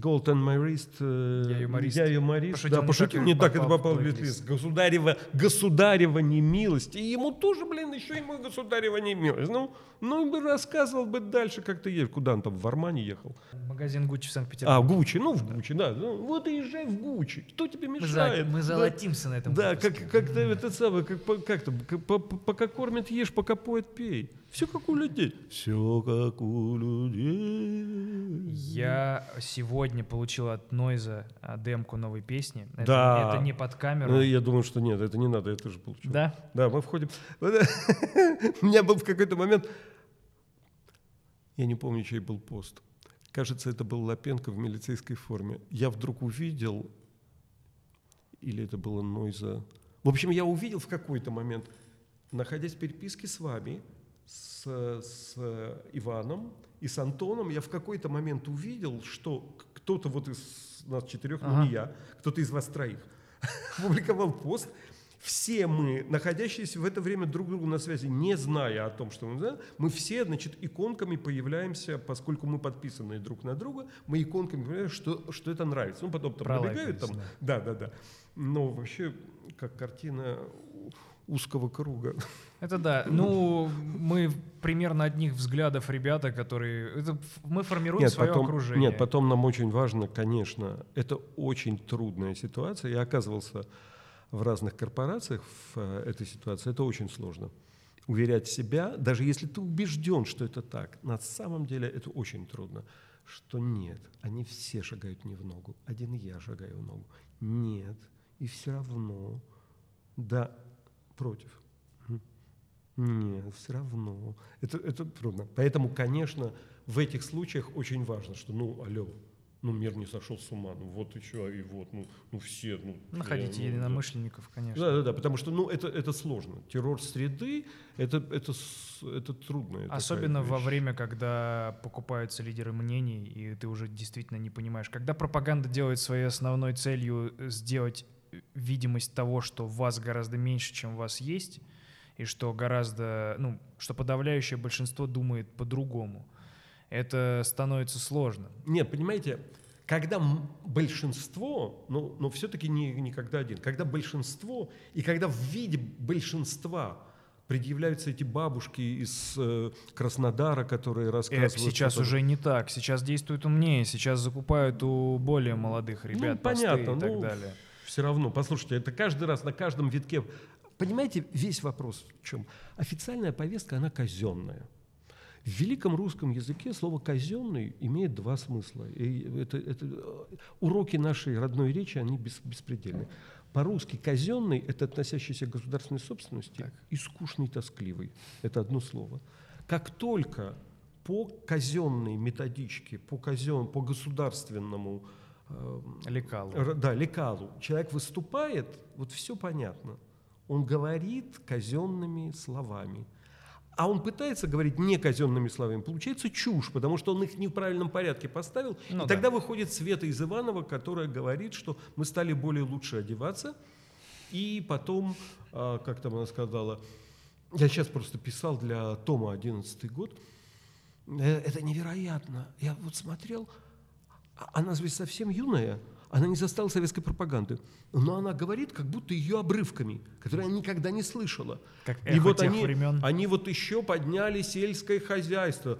Gold on my wrist. э, Я юморист. Я юморист. Пошутил да, не пошутил, так, и не так, это попал в лист. Государева, государева немилость. И ему тоже, блин, еще ему государева немилость. Ну, ну, бы рассказывал бы дальше, как ты едешь. Куда он там, в Армане ехал? Магазин Гуччи в А, Санкт-Петербурге. в Гуччи, ну, в Гуччи, да. Ну, вот и езжай в Гуччи. Кто тебе мы, за- мешает? мы Да. золотимся на этом Да, выпуске. как, как то это самое, как, как как по- пока кормят, ешь, пока поет, пей. Все как у людей. Все как у людей. Я сегодня получил от Нойза а, демку новой песни. Это, Да. это не под камеру. Ну, я думаю, что нет, это не надо, я тоже получил. Да? Да, мы входим. У меня был в какой-то момент, я не помню, чей был пост. Кажется, это был Лапенко в милицейской форме. Я вдруг увидел, или это было Нойза. В общем, я увидел в какой-то момент, находясь в переписке с вами, с, с Иваном и с Антоном я в какой-то момент увидел, что кто-то вот из нас четырех, ну Ага. не я, кто-то из вас троих, публиковал пост. Все мы, находящиеся в это время друг другу на связи, не зная о том, что мы знаем, мы все, значит, иконками появляемся, поскольку мы подписаны друг на друга, мы иконками появляемся, что, что это нравится. Ну, потом там набегают там, да, да, да. Но вообще, как картина узкого круга. Это да. Ну, мы примерно одних взглядов ребята, которые... Это, мы формируем свое потом, окружение. нет, потом нам очень важно, конечно, это очень трудная ситуация. Я оказывался в разных корпорациях в э, этой ситуации. Это очень сложно. Уверять себя, даже если ты убежден, что это так, на самом деле это очень трудно. Что нет, они все шагают не в ногу. Один я шагаю в ногу. Нет, и все равно, да, против. Нет, все равно. Это, это трудно. Поэтому, конечно, в этих случаях очень важно, что, ну, алло, ну, мир не сошел с ума, ну, вот еще и вот, ну, ну все, ну... Находите э, ну, единомышленников, конечно. Да, да, да, потому что, ну, это, это сложно. Террор среды, это, это, это трудно. Особенно во время, когда покупаются лидеры мнений, и ты уже действительно не понимаешь. Когда пропаганда делает своей основной целью э, сделать э, видимость того, что вас гораздо меньше, чем вас есть, и что гораздо, ну, что подавляющее большинство думает по-другому, это становится сложно. Нет, понимаете, когда большинство, но, но все-таки не, не когда один, когда большинство, и когда в виде большинства предъявляются эти бабушки из э, Краснодара, которые рассказывают... сейчас что там- уже не так. Сейчас действует умнее. Сейчас закупают у более молодых ребят посты понятно, и так ну, далее. Все равно, послушайте, это каждый раз на каждом витке. Понимаете, весь вопрос в чем? Официальная повестка, она казенная. В великом русском языке слово «казенный» имеет два смысла. И это, это, уроки нашей родной речи, они бес- беспредельны. По-русски «казенный» — это относящийся к государственной собственности, и скучный, тоскливый. Это одно слово. Как только по казенной методичке, по, казен, по государственному э, Лекалу. Да, лекалу. Человек выступает, вот все понятно. Он говорит казенными словами. А он пытается говорить не казенными словами. Получается чушь, потому что он их не в правильном порядке поставил. Ну и да. тогда выходит Света из Иванова, которая говорит, что мы стали более лучше одеваться. И потом, а, как там она сказала, я сейчас просто писал для Тома 11 год, «Э, это невероятно. Я вот смотрел, а она ведь совсем юная, она не застала советской пропаганды, но она говорит, как будто ее обрывками, которые она никогда не слышала. Как И эхо вот тех они, времен. они вот еще подняли сельское хозяйство.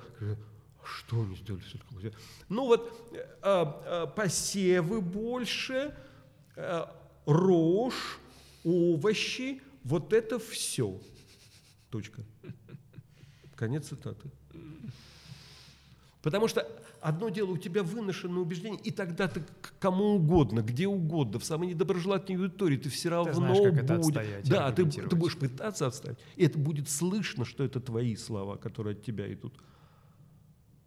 Что они сделали в сельском хозяйстве? Ну вот э, а, посевы больше, э, рожь, овощи, вот это все. Точка. Конец цитаты. Потому что одно дело у тебя выношенное убеждение, и тогда ты к кому угодно, где угодно, в самой недоброжелательной аудитории, ты все равно знаешь, как это будешь. отстоять, Да, ты, ты будешь пытаться отставить. И это будет слышно, что это твои слова, которые от тебя идут.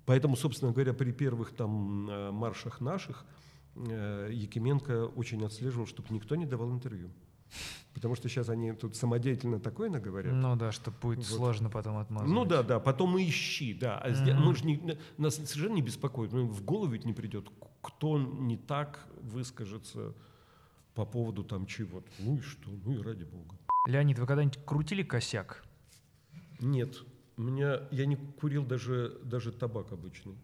Поэтому, собственно говоря, при первых там э, маршах наших э, Якименко очень отслеживал, чтобы никто не давал интервью. Потому что сейчас они тут самодеятельно такое наговорят. Ну да, что будет Вот. сложно потом отмазывать. Ну да, да, потом ищи, да. А здесь- Мгм. мы же не, нас совершенно не беспокоит, ну, в голову ведь не придет, кто не так выскажется по поводу там чего-то. Ну и что, ну и ради бога. Леонид, вы когда-нибудь крутили косяк? Нет, у меня, я не курил даже, даже табак обычный.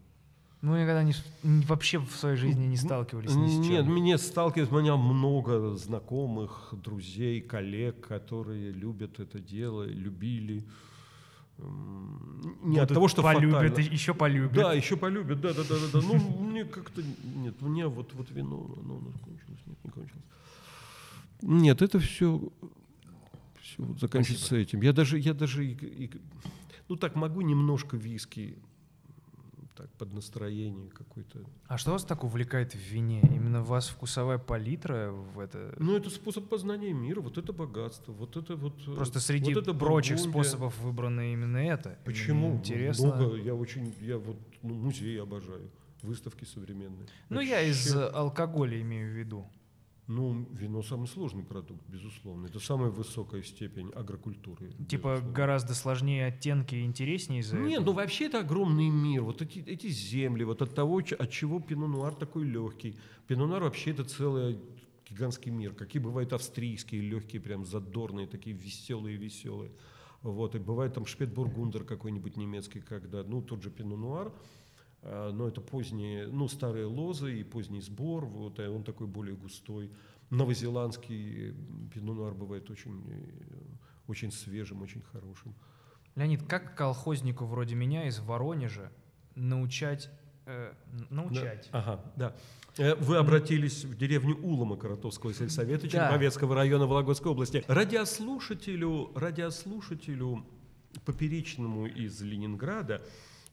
Ну, никогда не, вообще в своей жизни не сталкивались ни с чем? Нет, мне сталкивались, у меня много знакомых, друзей, коллег, которые любят это дело, любили. Не от Будут того, что полюбят, фатально. еще полюбят. Да, еще полюбят, да, да, да, да, да. Ну, мне как-то нет, у меня вот, вот вино, оно у нас кончилось, нет, не кончилось. Нет, это все, все вот заканчивается этим. Я даже, я даже, и- и- ну так могу немножко виски, так под настроение какой-то. А что вас так увлекает в вине? Именно у вас вкусовая палитра в это? Ну это способ познания мира, вот это богатство, вот это вот. э, Просто среди вот это прочих Бургундия. способов выбрано именно это. Именно Почему? Интересно. Много, я очень, я вот ну, музеи обожаю, выставки современные. Ну, я из Вообще. алкоголя имею в виду. Ну, вино самый сложный продукт, безусловно. Это самая высокая степень агрокультуры. Типа безусловно. гораздо сложнее оттенки и интереснее из-за Нет, этого? ну вообще это огромный мир. Вот эти, эти земли, вот от того, от чего пино нуар такой легкий. Пино нуар вообще это целый гигантский мир. Какие бывают австрийские, легкие, прям задорные, такие веселые-веселые. Вот, и бывает там шпетбургундер какой-нибудь немецкий, когда, ну, тот же пино нуар, а, но это поздние, ну, старые лозы и поздний сбор, вот, и он такой более густой. Новозеландский пино нуар бывает очень, э, очень свежим, очень хорошим. Леонид, как колхознику вроде меня из Воронежа научать... э, научать? Да, ага, да. Э, Вы обратились в деревню Улома Коротовского сельсовета Да. Череповецкого района Вологодской области. Радиослушателю, радиослушателю поперечному из Ленинграда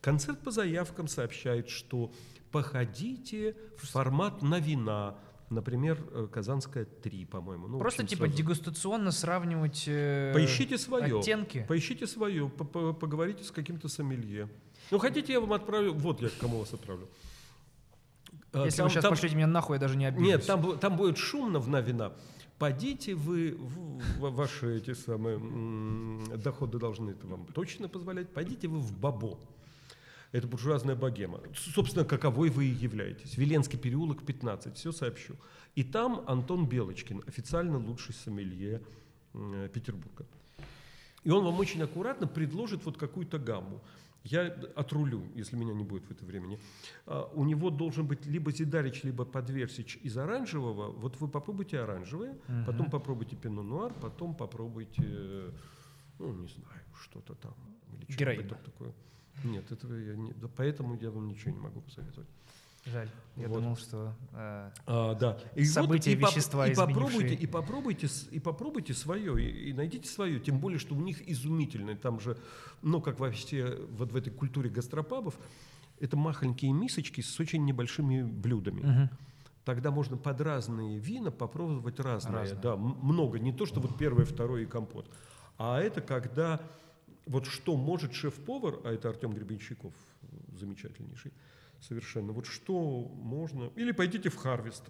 концерт по заявкам сообщает, что походите в формат на вина, например, э, Казанская 3, по-моему. Ну, Просто общем, типа сразу. дегустационно сравнивать э, Поищите свое. оттенки? Поищите свое, по- по- поговорите с каким-то сомелье. Ну, хотите, я вам отправлю, вот я к кому вас отправлю. А, Если там- вы сейчас там- пошлете меня нахуй, я даже не обижусь. Нет, там, там будет шумно в на вина. Пойдите вы, в, в- ваши эти самые доходы должны это вам точно позволять. Пойдите вы в Бабо. Это буржуазная богема. Собственно, каковой вы и являетесь. Веленский переулок, 15. Все сообщу. И там Антон Белочкин, официально лучший сомелье м, Петербурга. И он вам очень аккуратно предложит вот какую-то гамму. Я отрулю, если меня не будет в это времени. А, у него должен быть либо Зидарич, либо Подверсич из оранжевого. Вот вы попробуйте оранжевые, потом попробуйте пино нуар, потом попробуйте, э, ну, не знаю, что-то там. Или что-то такое. Нет, этого я не... поэтому я вам ничего не могу посоветовать. Жаль. Я Вот. думал, что... э, А, да. И События, и поп- вещества, и попробуйте, изменившие. и попробуйте, и попробуйте свое, и, и найдите свое. Тем более, что у них изумительное. Там же, ну, как вообще вот в этой культуре гастропабов, это махонькие мисочки с очень небольшими блюдами. мгм. Тогда можно под разные вина попробовать разные. Разные. Да, много. Не то, что вот первое, второе и компот. А это когда вот что может шеф-повар, а это Артем Гребенщиков, замечательнейший, совершенно. Вот что можно... Или пойдите в Харвест,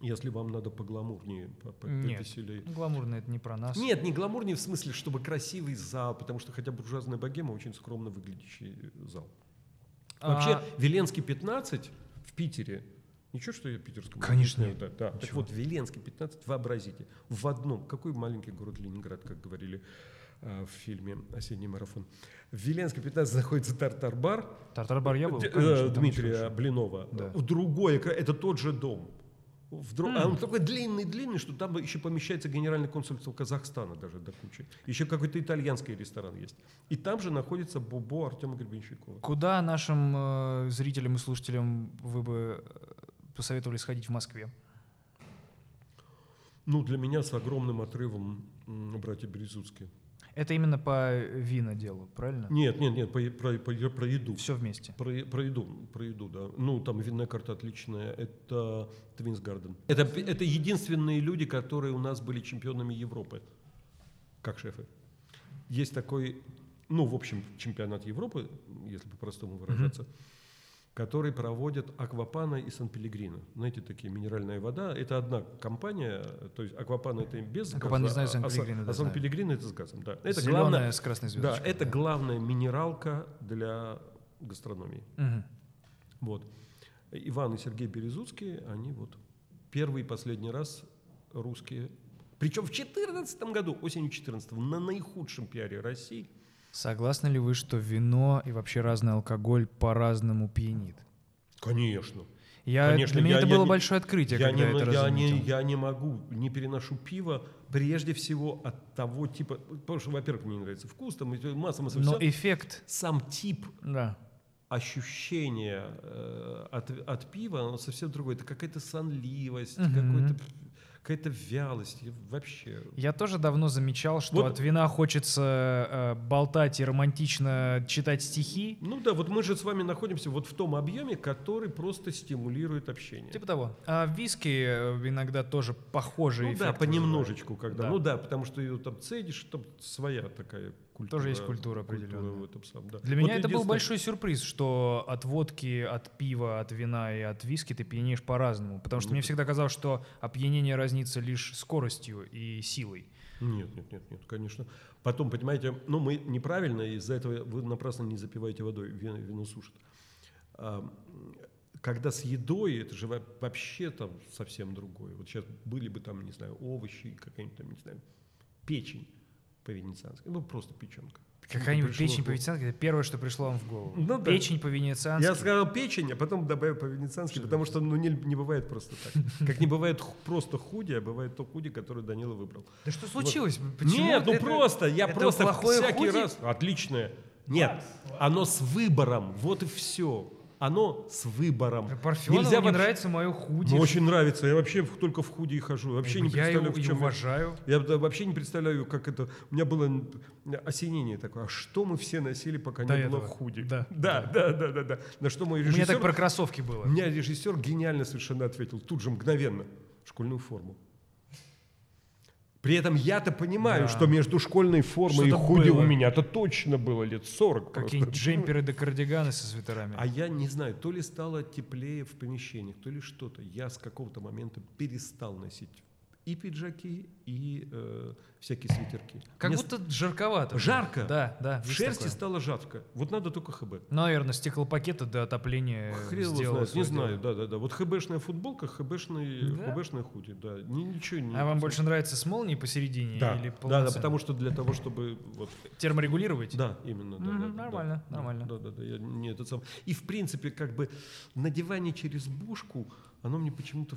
если вам надо погламурнее, по- по- Нет, повеселее. гламурно это не про нас. Нет, не гламурнее в смысле, чтобы красивый зал, потому что хотя буржуазная богема очень скромно выглядящий зал. А, Вообще, Веленский 15 в Питере. Ничего, что я питерскому Конечно. Да, да. Так вот, Веленский 15, вообразите, в одном, какой маленький город Ленинград, как говорили а, в фильме «Осенний марафон». В Веленске 15 находится Тартар-бар Тартар-бар я был, э, конечно, Дмитрия Блинова. Да. В другой, это тот же дом. В дру- А он такой длинный-длинный, что там еще помещается генеральное консульство Казахстана даже до кучи. Еще какой-то итальянский ресторан есть. И там же находится Бобо Артема Гребенщикова. Куда нашим э, зрителям и слушателям вы бы э, посоветовали сходить в Москве? Ну, для меня с огромным отрывом братья Березутские. Это именно по виноделу, правильно? Нет, нет, нет, по, про, е- про еду. Все вместе. Про, про еду, про еду, да. Ну, там винная карта отличная. Это Твинс Гарден. Это, это единственные люди, которые у нас были чемпионами Европы, как шефы. Есть такой, ну, в общем, чемпионат Европы, если по-простому выражаться, который проводят Аквапана и Сан-Пелегрино. Знаете, такие минеральная вода. Это одна компания, то есть Аквапана это без Аквапана не газа, знаю, а- а, Сан-Пелегрино, а да, знаю. Сан-Пелегрино это с газом, да. Это Зеленая главное, с красной да, звездочкой. это главная минералка для гастрономии. Мгм. Вот. Иван и Сергей Березуцкие, они вот первый и последний раз русские, причем в 2014 году, осенью 14 на наихудшем пиаре России. Согласны ли вы, что вино и вообще разный алкоголь по-разному пьянит? Конечно. Я, Конечно, для меня я- это я было не- большое открытие, Я когда не, я это я, не, я не могу, не переношу пиво, прежде всего от того типа, потому что, во-первых, мне не нравится вкус, там масса, масса Но всего. эффект, Сам тип да. ощущение э, от, от пива, оно совсем другое. Это какая-то сонливость, Мгм. какой-то, какая-то вялость. Вообще. Я тоже давно замечал, что Вот- от вина хочется э, болтать и романтично читать стихи. Ну да, вот мы же с вами находимся вот в том объеме, который просто стимулирует общение. Типа того. А виски э, иногда тоже похожие ну да, понемножечку, когда. Да. Ну да, потому что ее там цедишь, там своя такая культура. Тоже есть культура определенная. в этом самом, да. Для Вот меня это был большой сюрприз, что от водки, от пива, от вина и от виски ты пьянеешь по-разному. Потому что Ну, мне да. всегда казалось, что опьянение разнится лишь скоростью и силой. Нет, нет, нет, нет, конечно. Потом, понимаете, ну мы неправильно, из-за этого вы напрасно не запиваете водой, вино, вино сушит. А, когда с едой, это же во- вообще там совсем другое. Вот сейчас были бы там, не знаю, овощи, какая-нибудь там, не знаю, печень по-венециански, ну просто печенка. Какая-нибудь Пришло печень по-венециански, это первое, что пришло вам в голову. Ну да. Печень по-венециански. Я сказал печень, а потом добавил по-венециански, потому что ну, не, не бывает просто так. Как не бывает просто худи, а бывает то худи, которое Данила выбрал. Да что случилось? Почему Нет, ну просто, я это просто всякий худи? раз... Отличное. Нет, оно с выбором, вот и все. Оно с выбором. Парфенову не вообще- нравится мое худи. Ну, очень нравится. Я вообще в- только в худи и хожу. Вообще не я представляю, его в чем я- уважаю. Я вообще не представляю, как это... У меня было осенение такое. А что мы все носили, пока До не было этого. худи? Да. да, да, да, да, да. На что мой У меня режиссер... так про кроссовки было. У меня режиссер гениально совершенно ответил, тут же мгновенно, школьную форму. При этом я-то понимаю, Да. что между школьной формой и Что-то худи было. у меня-то точно было лет 40 просто. Какие-нибудь джемперы да кардиганы со свитерами. А я не знаю, то ли стало теплее в помещениях, то ли что-то. Я с какого-то момента перестал носить и пиджаки, и э, всякие свитерки. Как Мне будто жарковато. Жарко. Да, да. в шерсти такое. стало жарко. Вот надо только ХБ. Наверное, стеклопакеты до отопления Хрен его сделало знает, не знаю, да, да, да. Вот ХБшная футболка, ХБшный, Да? ХБшная худи, да. Ни- ничего не. А вам больше нравится с молнией посередине да, или да, да, потому что для того, чтобы вот, Терморегулировать? да, именно, да, Мгм, да, нормально, да, нормально. Да, да, да, я не этот сам. И в принципе, как бы надевание через бушку, оно мне почему-то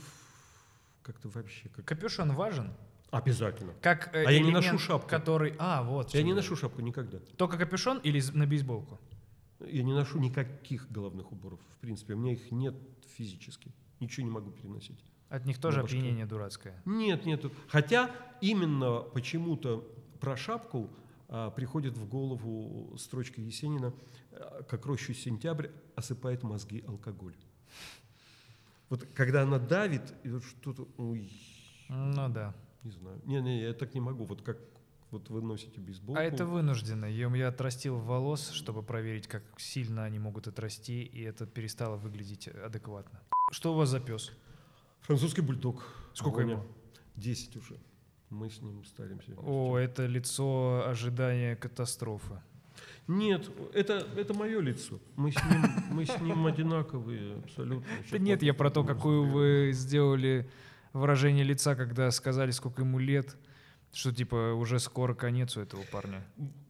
как-то вообще как Капюшон важен? Обязательно. Как э, А я не элемент, ношу шапку. Который... А, вот. Я не ношу шапку никогда. Только капюшон или на бейсболку? Я не ношу никаких головных уборов. В принципе, у меня их нет физически. Ничего не могу переносить. От них тоже опьянение дурацкое. Нет, нет. Хотя именно почему-то про шапку а, приходит в голову строчка Есенина, а, как рощу сентябрь осыпает мозги алкоголь. Вот когда она давит, и вот что-то, ой, Ну да. Не знаю. Не-не, я так не могу. Вот как вот вы носите бейсболку. А это вынужденно. Я, я отрастил волос, чтобы проверить, как сильно они могут отрасти, и это перестало выглядеть адекватно. Что у вас за пес? Французский бульдог. Сколько Ваня. ему? Десять уже. Мы с ним старимся. О, это лицо ожидания катастрофы. Нет, это, это мое лицо. Мы с ним, мы с ним одинаковые абсолютно. Да нет, я про то, какую вы сделали выражение лица, когда сказали, сколько ему лет, что типа уже скоро конец у этого парня.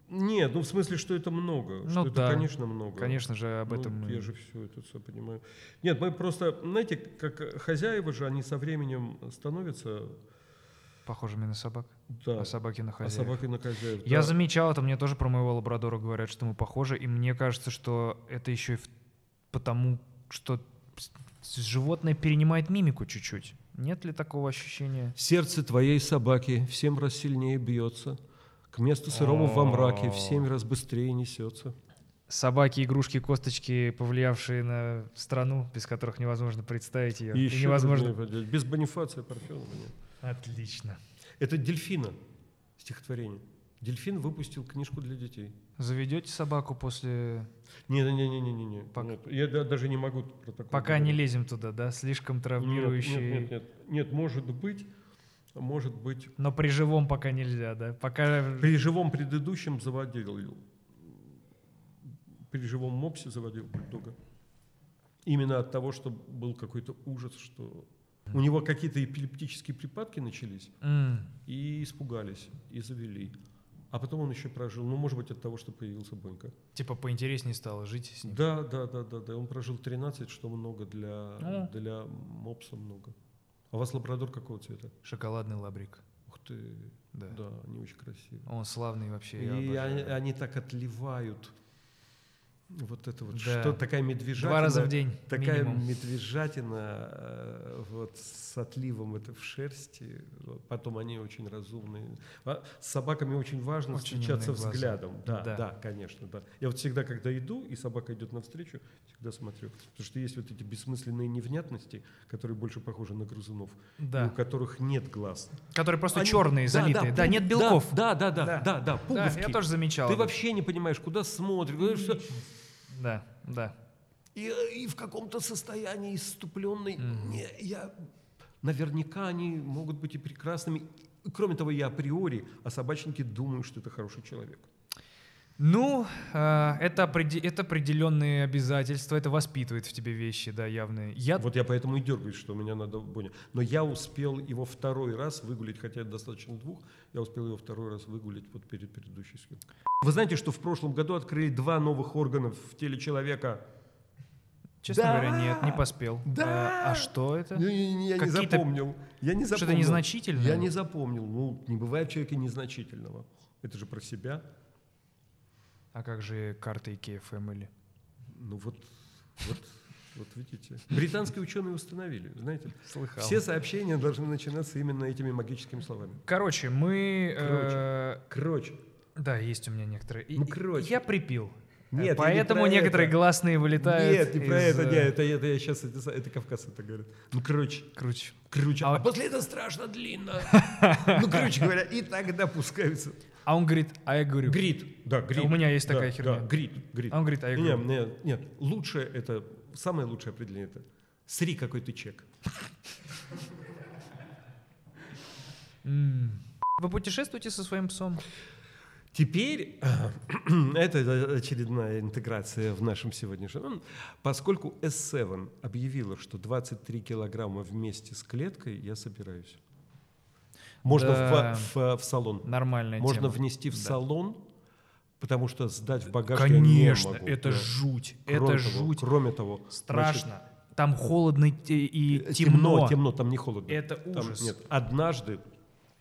Нет, ну в смысле, что это много. Ну что это, да. конечно, много. Конечно же, об Ну, этом мы- Я же все это все понимаю. Нет, мы просто, знаете, как хозяева же, они со временем становятся... похожими на собак, Да, а собаки на а хозяев. собаки на хозяев. Я да. замечал это, мне тоже про моего лабрадора говорят, что мы похожи, и мне кажется, что это еще и потому, что животное перенимает мимику чуть-чуть. Нет ли такого ощущения? Сердце твоей собаки в семь раз сильнее бьется, к месту сырому во мраке в семь раз быстрее несется. Собаки, игрушки, косточки, повлиявшие на страну, без которых невозможно представить ее. И И еще невозможно. труднее подделать. Без Бонифация Парфенова нет. Отлично. Это Дельфина стихотворение. Дельфин выпустил книжку для детей. Заведете собаку после... Не-не-не-не-не. Пок- Нет, я да- даже не могу про такое Пока не говорить. лезем туда, да? Слишком Нет, травмирующий. Нет, нет, нет, нет, может быть, может быть. Но при живом пока нельзя, да? Пока... При живом предыдущем заводил, при живом мопсе заводил бульдога. Именно от того, что был какой-то ужас, что у него какие-то эпилептические припадки начались, М, и испугались, и завели. А потом он еще прожил, ну, может быть, от того, что появился Бонька. Типа поинтереснее стало жить с ним. Да, да, да, да, да. Он прожил 13, что много для, О. для мопса много. А у вас лабрадор какого цвета? Шоколадный лабрик. Ух ты, Да. да, они очень красивые. Он славный вообще. И они, они так отливают. Вот это вот Да. что такая медвежатина. Два раза в день Такая минимум. медвежатина э, вот с отливом это в шерсти. Потом они очень разумные. А С собаками очень важно Очень встречаться взглядом. Да, Да. да, конечно, да. Я вот всегда, когда иду, и собака идет навстречу, всегда смотрю. Потому что есть вот эти бессмысленные невнятности, которые больше похожи на грызунов, Да. у которых нет глаз. Которые просто Они- черные, да, залитые. Да, пуг- нет белков. Да, да, да, Да. да, да, да, Да, я пуговки. тоже замечал. Ты вообще не понимаешь, куда смотришь. Да, да. И, и в каком-то состоянии иступленной. Не, я, наверняка они могут быть и прекрасными. Кроме того, я априори о собачнике думаю, что это хороший человек. Ну, э, это, это определенные обязательства, это воспитывает в тебе вещи, да, явные. Я Вот я поэтому и дергаюсь, что меня надо Боня. Но я успел его второй раз выгулить, хотя это достаточно двух, я успел его второй раз выгулить вот перед предыдущей съемкой. Вы знаете, что в прошлом году открыли два новых органа в теле человека? Честно Да! говоря, нет, не поспел. Да! А, а что это? Ну, я, я не запомнил. Я не Что-то запомнил. незначительное? Я не запомнил. Ну, не бывает в человеке незначительного. Это же про себя. А как же карты Икея Family? Ну вот, вот, вот видите. Британские ученые установили, знаете. Слыхал. Все сообщения должны начинаться именно этими магическими словами. Короче, мы... э, Короче. да, есть у меня некоторые. И- Ну, короче. Я припил. Нет, Э, не Поэтому про некоторые это. гласные вылетают. Нет, не про из, это, э, нет, это, это я сейчас, это, это кавказцы так говорят. Ну, короче, Круче. круче. А А, после этого страшно длинно. Ну, короче говоря, и тогда пускаются. А он говорит, а я говорю, Грит, да, грит. У меня есть Да, такая херня. Да, грит, грит. А он говорит, а я говорю, Нет, нет, лучшее это, самое лучшее определение это сри какой ты чек. «М, вы путешествуете со своим псом? Теперь это очередная интеграция в нашем сегодняшнем. Поскольку S7 объявила, что 23 килограмма вместе с клеткой, я собираюсь. Можно Да. в, в- в салон. Нормальная Можно тема. внести в Да. салон, потому что сдать в багаж я Конечно, не могу. это Да. жуть. Кроме это того- жуть. Кроме того, Страшно. Там холодно и, значит, темно. темно, темно, там не холодно. Это Там ужас. нет. Однажды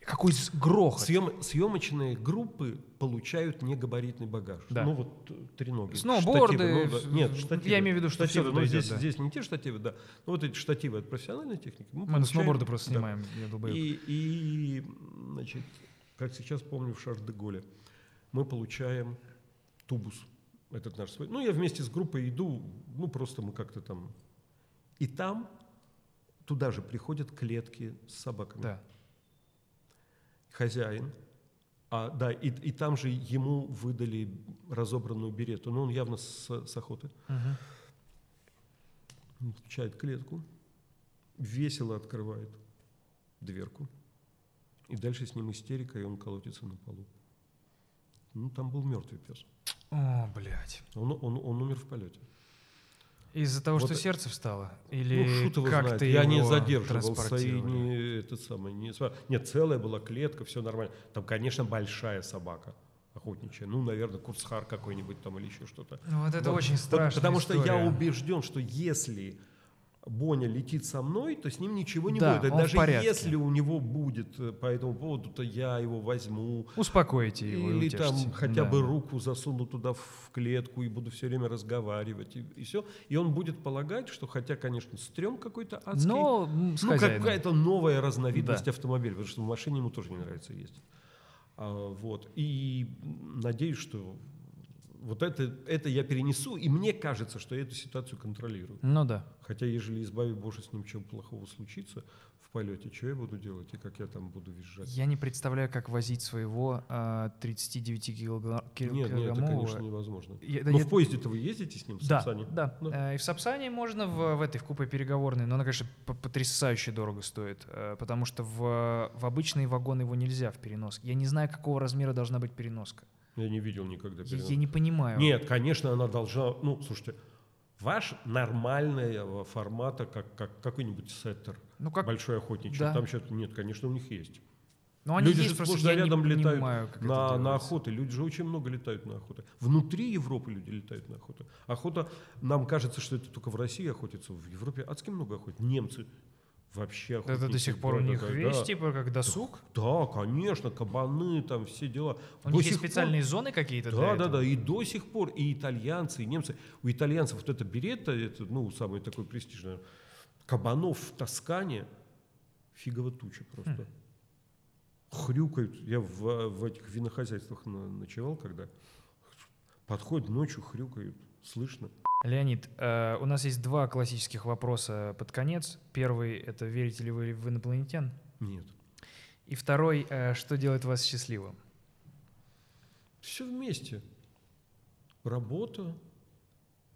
Какой с- грохот. съем- съемочные группы получают негабаритный багаж. Да. Ну вот э, треноги. Сноуборды, штативы, ну, да. Нет, штативы. я имею в виду, что штативы. Но идет, здесь, да. здесь не те штативы, да. Ну вот эти штативы от профессиональной техники. Мы, Мы на получаем- сноуборды просто да. снимаем, я. И, и, значит, как сейчас помню в Шар-де-Голе, мы получаем тубус, этот наш свой. Ну, я вместе с группой иду, ну, просто мы как-то там... И там туда же приходят клетки с собаками. Да. Хозяин, а, да, и, и там же ему выдали разобранную берету, но он явно с, с охоты. Он включает клетку, весело открывает дверку, и дальше с ним истерика, и он колотится на полу. Ну, там был мертвый пес. О, блядь. Он, он, он умер в полете. Из-за того, Вот что сердце встало? Или ну, шут его как знает. ты Я не его задерживался и не этот самый. Не, нет, целая была клетка, все нормально. Там, конечно, большая собака охотничья. Ну, наверное, курсхар какой-нибудь там или еще что-то. Ну, вот это Вот. очень Вот страшно. Потому что я убежден, что если Боня летит со мной, то с ним ничего не Да, будет. И в даже если у него будет э, по этому поводу, то я его возьму. Успокойте его и Или там хотя Да. бы руку засуну туда в клетку и буду все время разговаривать. И, все. И он будет полагать, что хотя, конечно, стрём какой-то адский, Но ну, какая-то новая разновидность Да. автомобиля, потому что в машине ему тоже не нравится ездить. А, вот. И надеюсь, что вот это, это я перенесу, и мне кажется, что я эту ситуацию контролирую. Ну да. Хотя, ежели, избави Боже, с ним чего плохого случится в полете, что я буду делать и как я там буду визжать? Я не представляю, как возить своего а, 39 килогра- кил- Нет, нет, это, конечно, невозможно. Я- да Но я- в поезде-то вы ездите с ним, в Да, Сапсане? да. Да. Э, И в Сапсане можно в, в этой в купе переговорной, но она, конечно, потрясающе дорого стоит, э, потому что в, в обычные вагоны его нельзя в перенос. Я не знаю, какого размера должна быть переноска. Я не видел никогда. Я, перенос. я не понимаю. Нет, конечно, она должна... Ну, слушайте, ваш нормального формата, как, как какой-нибудь сеттер, Ну как? большой охотничий, Да. там что-то нет, конечно, у них есть. Ну они люди есть, же сплошь не рядом летают понимаю, на, на охоты. Люди же очень много летают на охоты. Внутри Европы люди летают на охоту. Охота, нам кажется, что это только в России охотятся. В Европе адски много охот. Немцы Вообще Это до сих пор да, у да, них да, вещь, да. типа, как досуг? Да, конечно, кабаны, там все дела. У До них есть сих пор- специальные зоны какие-то Да, да, этого? да, и до сих пор, и итальянцы, и немцы. У итальянцев вот это беретта, это, ну, самый такой престижный, кабанов в Тоскане, фигово туча просто. Хрюкают. Я в, в этих винохозяйствах ночевал, когда подходят ночью, хрюкают, слышно. Леонид, э, у нас есть два классических вопроса под конец. Первый — это верите ли вы в инопланетян? Нет. И второй э, — что делает вас счастливым? Все вместе. Работа,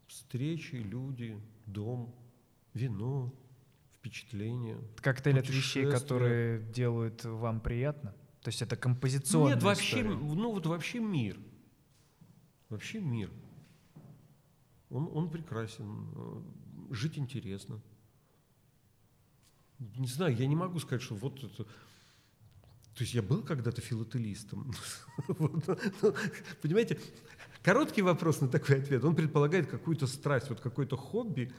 встречи, люди, дом, вино, впечатления. Коктейль от вещей, которые делают вам приятно? То есть это композиционная Нет, вообще, история. ну вот вообще мир. Вообще мир. Он, он прекрасен. э, Жить интересно. Не знаю, я не могу сказать, что вот это... То есть я был когда-то филателистом. Вот, ну, Понимаете, короткий вопрос на такой ответ, он предполагает какую-то страсть, вот какое-то хобби,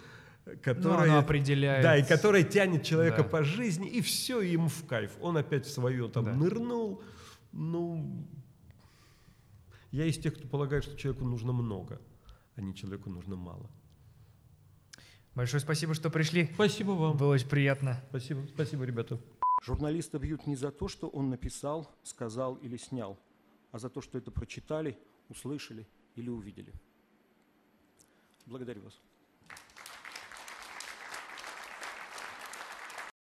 Ну, которое... определяет... Да, и которая тянет человека Да. по жизни, и все ему в кайф. Он опять в свое там Да. нырнул. Ну, я из тех, кто полагает, что человеку нужно много, не человеку нужно мало. Большое спасибо, что пришли. Спасибо вам. Было очень приятно. Спасибо, спасибо, ребята. Журналиста бьют не за то, что он написал, сказал или снял, а за то, что это прочитали, услышали или увидели. Благодарю вас.